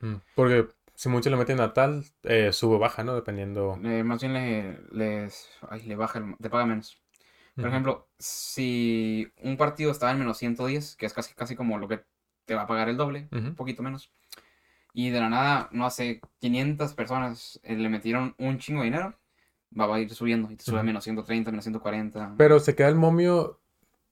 Mm. Porque si mucho le meten a tal, eh, sube o baja, ¿no? Dependiendo.
Eh, más bien le, les, ay, le baja, el- te paga menos. Por ejemplo, si un partido estaba en menos 110, que es casi, casi como lo que te va a pagar el doble,
Ujú.
un poquito menos, y de la nada, no hace 500 personas eh, le metieron un chingo de dinero, va, va a ir subiendo y te sube a menos 130, menos 140.
Pero se queda el momio,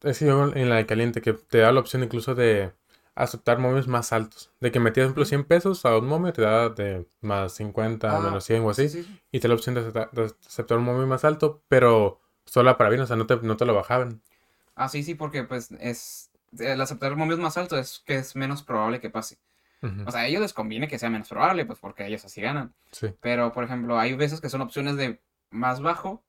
es en la de caliente, que te da la opción incluso de aceptar momios más altos. De que metías, por ejemplo, 100 pesos a un momio, te da de más 50,
Ah,
menos 100 o así.
sí, sí, sí.
Y te da la opción de aceptar, de aceptar un momio más alto, pero solo para bien, o sea, no te, no te lo bajaban.
Ah, sí, sí, porque pues es, el aceptar momios más alto es que es menos probable que pase. O sea, a ellos les conviene que sea menos probable, pues porque ellos así ganan.
Sí.
Pero, por ejemplo, hay veces que son opciones de más bajo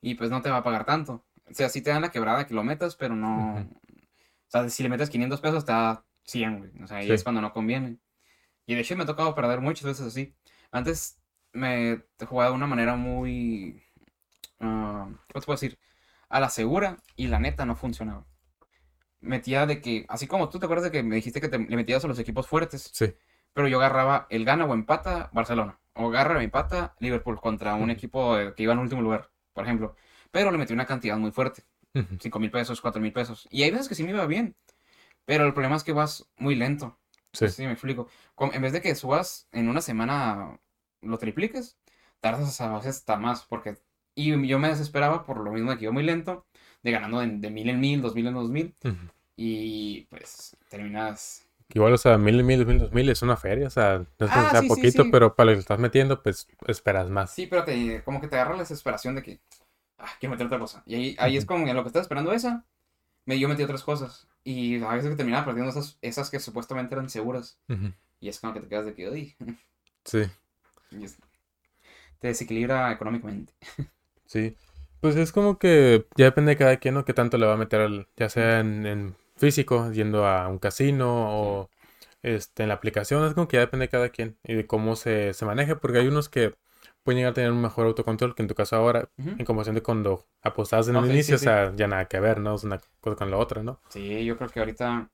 y pues no te va a pagar tanto. O sea, sí te dan la quebrada que lo metas, pero no... O sea, si le metes 500 pesos da 100, güey. O sea, ahí
Sí.
es cuando no conviene. Y de hecho me ha tocado perder muchas veces así. Antes me jugaba de una manera muy... ah, ¿Cómo te puedo decir? A la segura y la neta no funcionaba. Metía de que, así como tú te acuerdas de que me dijiste que te, le metías a los equipos fuertes,
Sí.
pero yo agarraba el gana o empata Barcelona. O agarra o empata Liverpool contra un equipo eh, que iba en último lugar, por ejemplo. Pero le metí una cantidad muy fuerte.
Ujú.
5 mil pesos, 4 mil pesos. Y hay veces que sí me iba bien. Pero el problema es que vas muy lento.
Sí.
Sí, me explico. En vez de que subas en una semana lo tripliques, tardas a veces hasta más. Porque... Y yo me desesperaba por lo mismo de que iba muy lento, de ganando de, de mil en mil, dos mil en dos mil. Y pues terminas
Igual, o sea, mil, mil, mil, dos mil es una feria, o sea, no es que
Ah,
sea
sí,
poquito,
sí.
pero para lo que estás metiendo, pues esperas más.
Sí, pero te, como que te agarra la desesperación de que, ah, quiero meter otra cosa. Y ahí, ahí es como en lo que estás esperando esa, me, yo metí otras cosas. Y a veces que terminaba perdiendo esas, esas que supuestamente eran seguras. Y es como que te quedas de que, uy,
Sí, [LAUGHS]
y es- te desequilibra económicamente. [LAUGHS]
sí. Pues es como que ya depende de cada quien, ¿no? Qué tanto le va a meter, al- ya sea en, en físico, yendo a un casino o este, en la aplicación, es como que ya depende de cada quien y de cómo se, se maneje, porque hay unos que pueden llegar a tener un mejor autocontrol que en tu caso ahora, en comparación de cuando apostabas en
sí,
inicio,
sí.
o sea, ya nada que ver, ¿no? Es una cosa con la otra, ¿no?
Sí, yo creo que ahorita,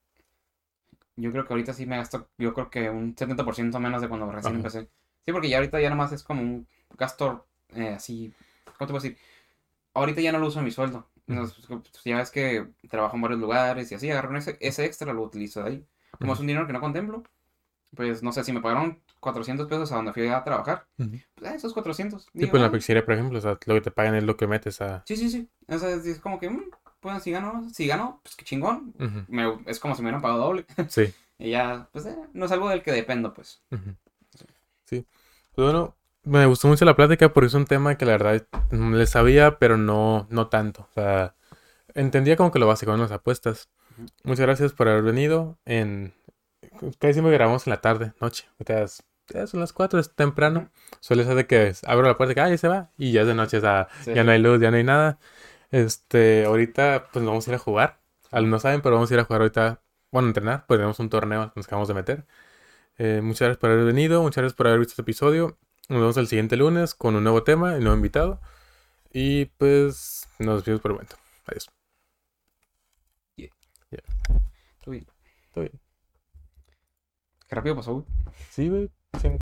yo creo que ahorita sí me gasto, yo creo que un 70% menos de cuando recién
Ajá.
empecé. Sí, porque ya ahorita ya nomás es como un gasto eh, así, ¿cómo te puedo decir? Ahorita ya no lo uso en mi sueldo.
Ujú.
pues, ya ves que trabajo en varios lugares y así, agarro ese, ese extra, lo utilizo de ahí. Como es un dinero que no contemplo, pues no sé, si me pagaron 400 pesos a donde fui a trabajar, pues ah, esos 400.
Sí,
digo,
pues en la
ah,
pizzería, por ejemplo, o sea, lo que te pagan es lo que metes a...
sí, sí, sí. O sea, es, como que, mm, pues si gano, si gano, pues qué chingón. Me- es como si me hubieran pagado doble.
Sí. [LAUGHS]
Y ya, pues eh, no es algo del que dependo, pues.
Sí. Pues bueno, me gustó mucho la plática porque es un tema que la verdad le sabía, pero no, no tanto. O sea, entendía como que lo básico en las apuestas. Muchas gracias por haber venido en... Casi siempre grabamos en la tarde, noche. Ahorita es- ya son las 4, es temprano. Suele ser de que abro la puerta y que, ah, ya se va. Y ya es de noche, o sea,
Sí.
ya no hay luz, ya no hay nada. Este, ahorita pues vamos a ir a jugar. No saben, pero vamos a ir a jugar ahorita, bueno, entrenar, pues tenemos un torneo nos acabamos de meter. Eh, muchas gracias por haber venido, muchas gracias por haber visto este episodio. Nos vemos el siguiente lunes con un nuevo tema y nuevo invitado. Y pues nos despedimos por el momento. Adiós.
Uy,
Todo bien.
qué rápido pasó, güey.
Sí, güey.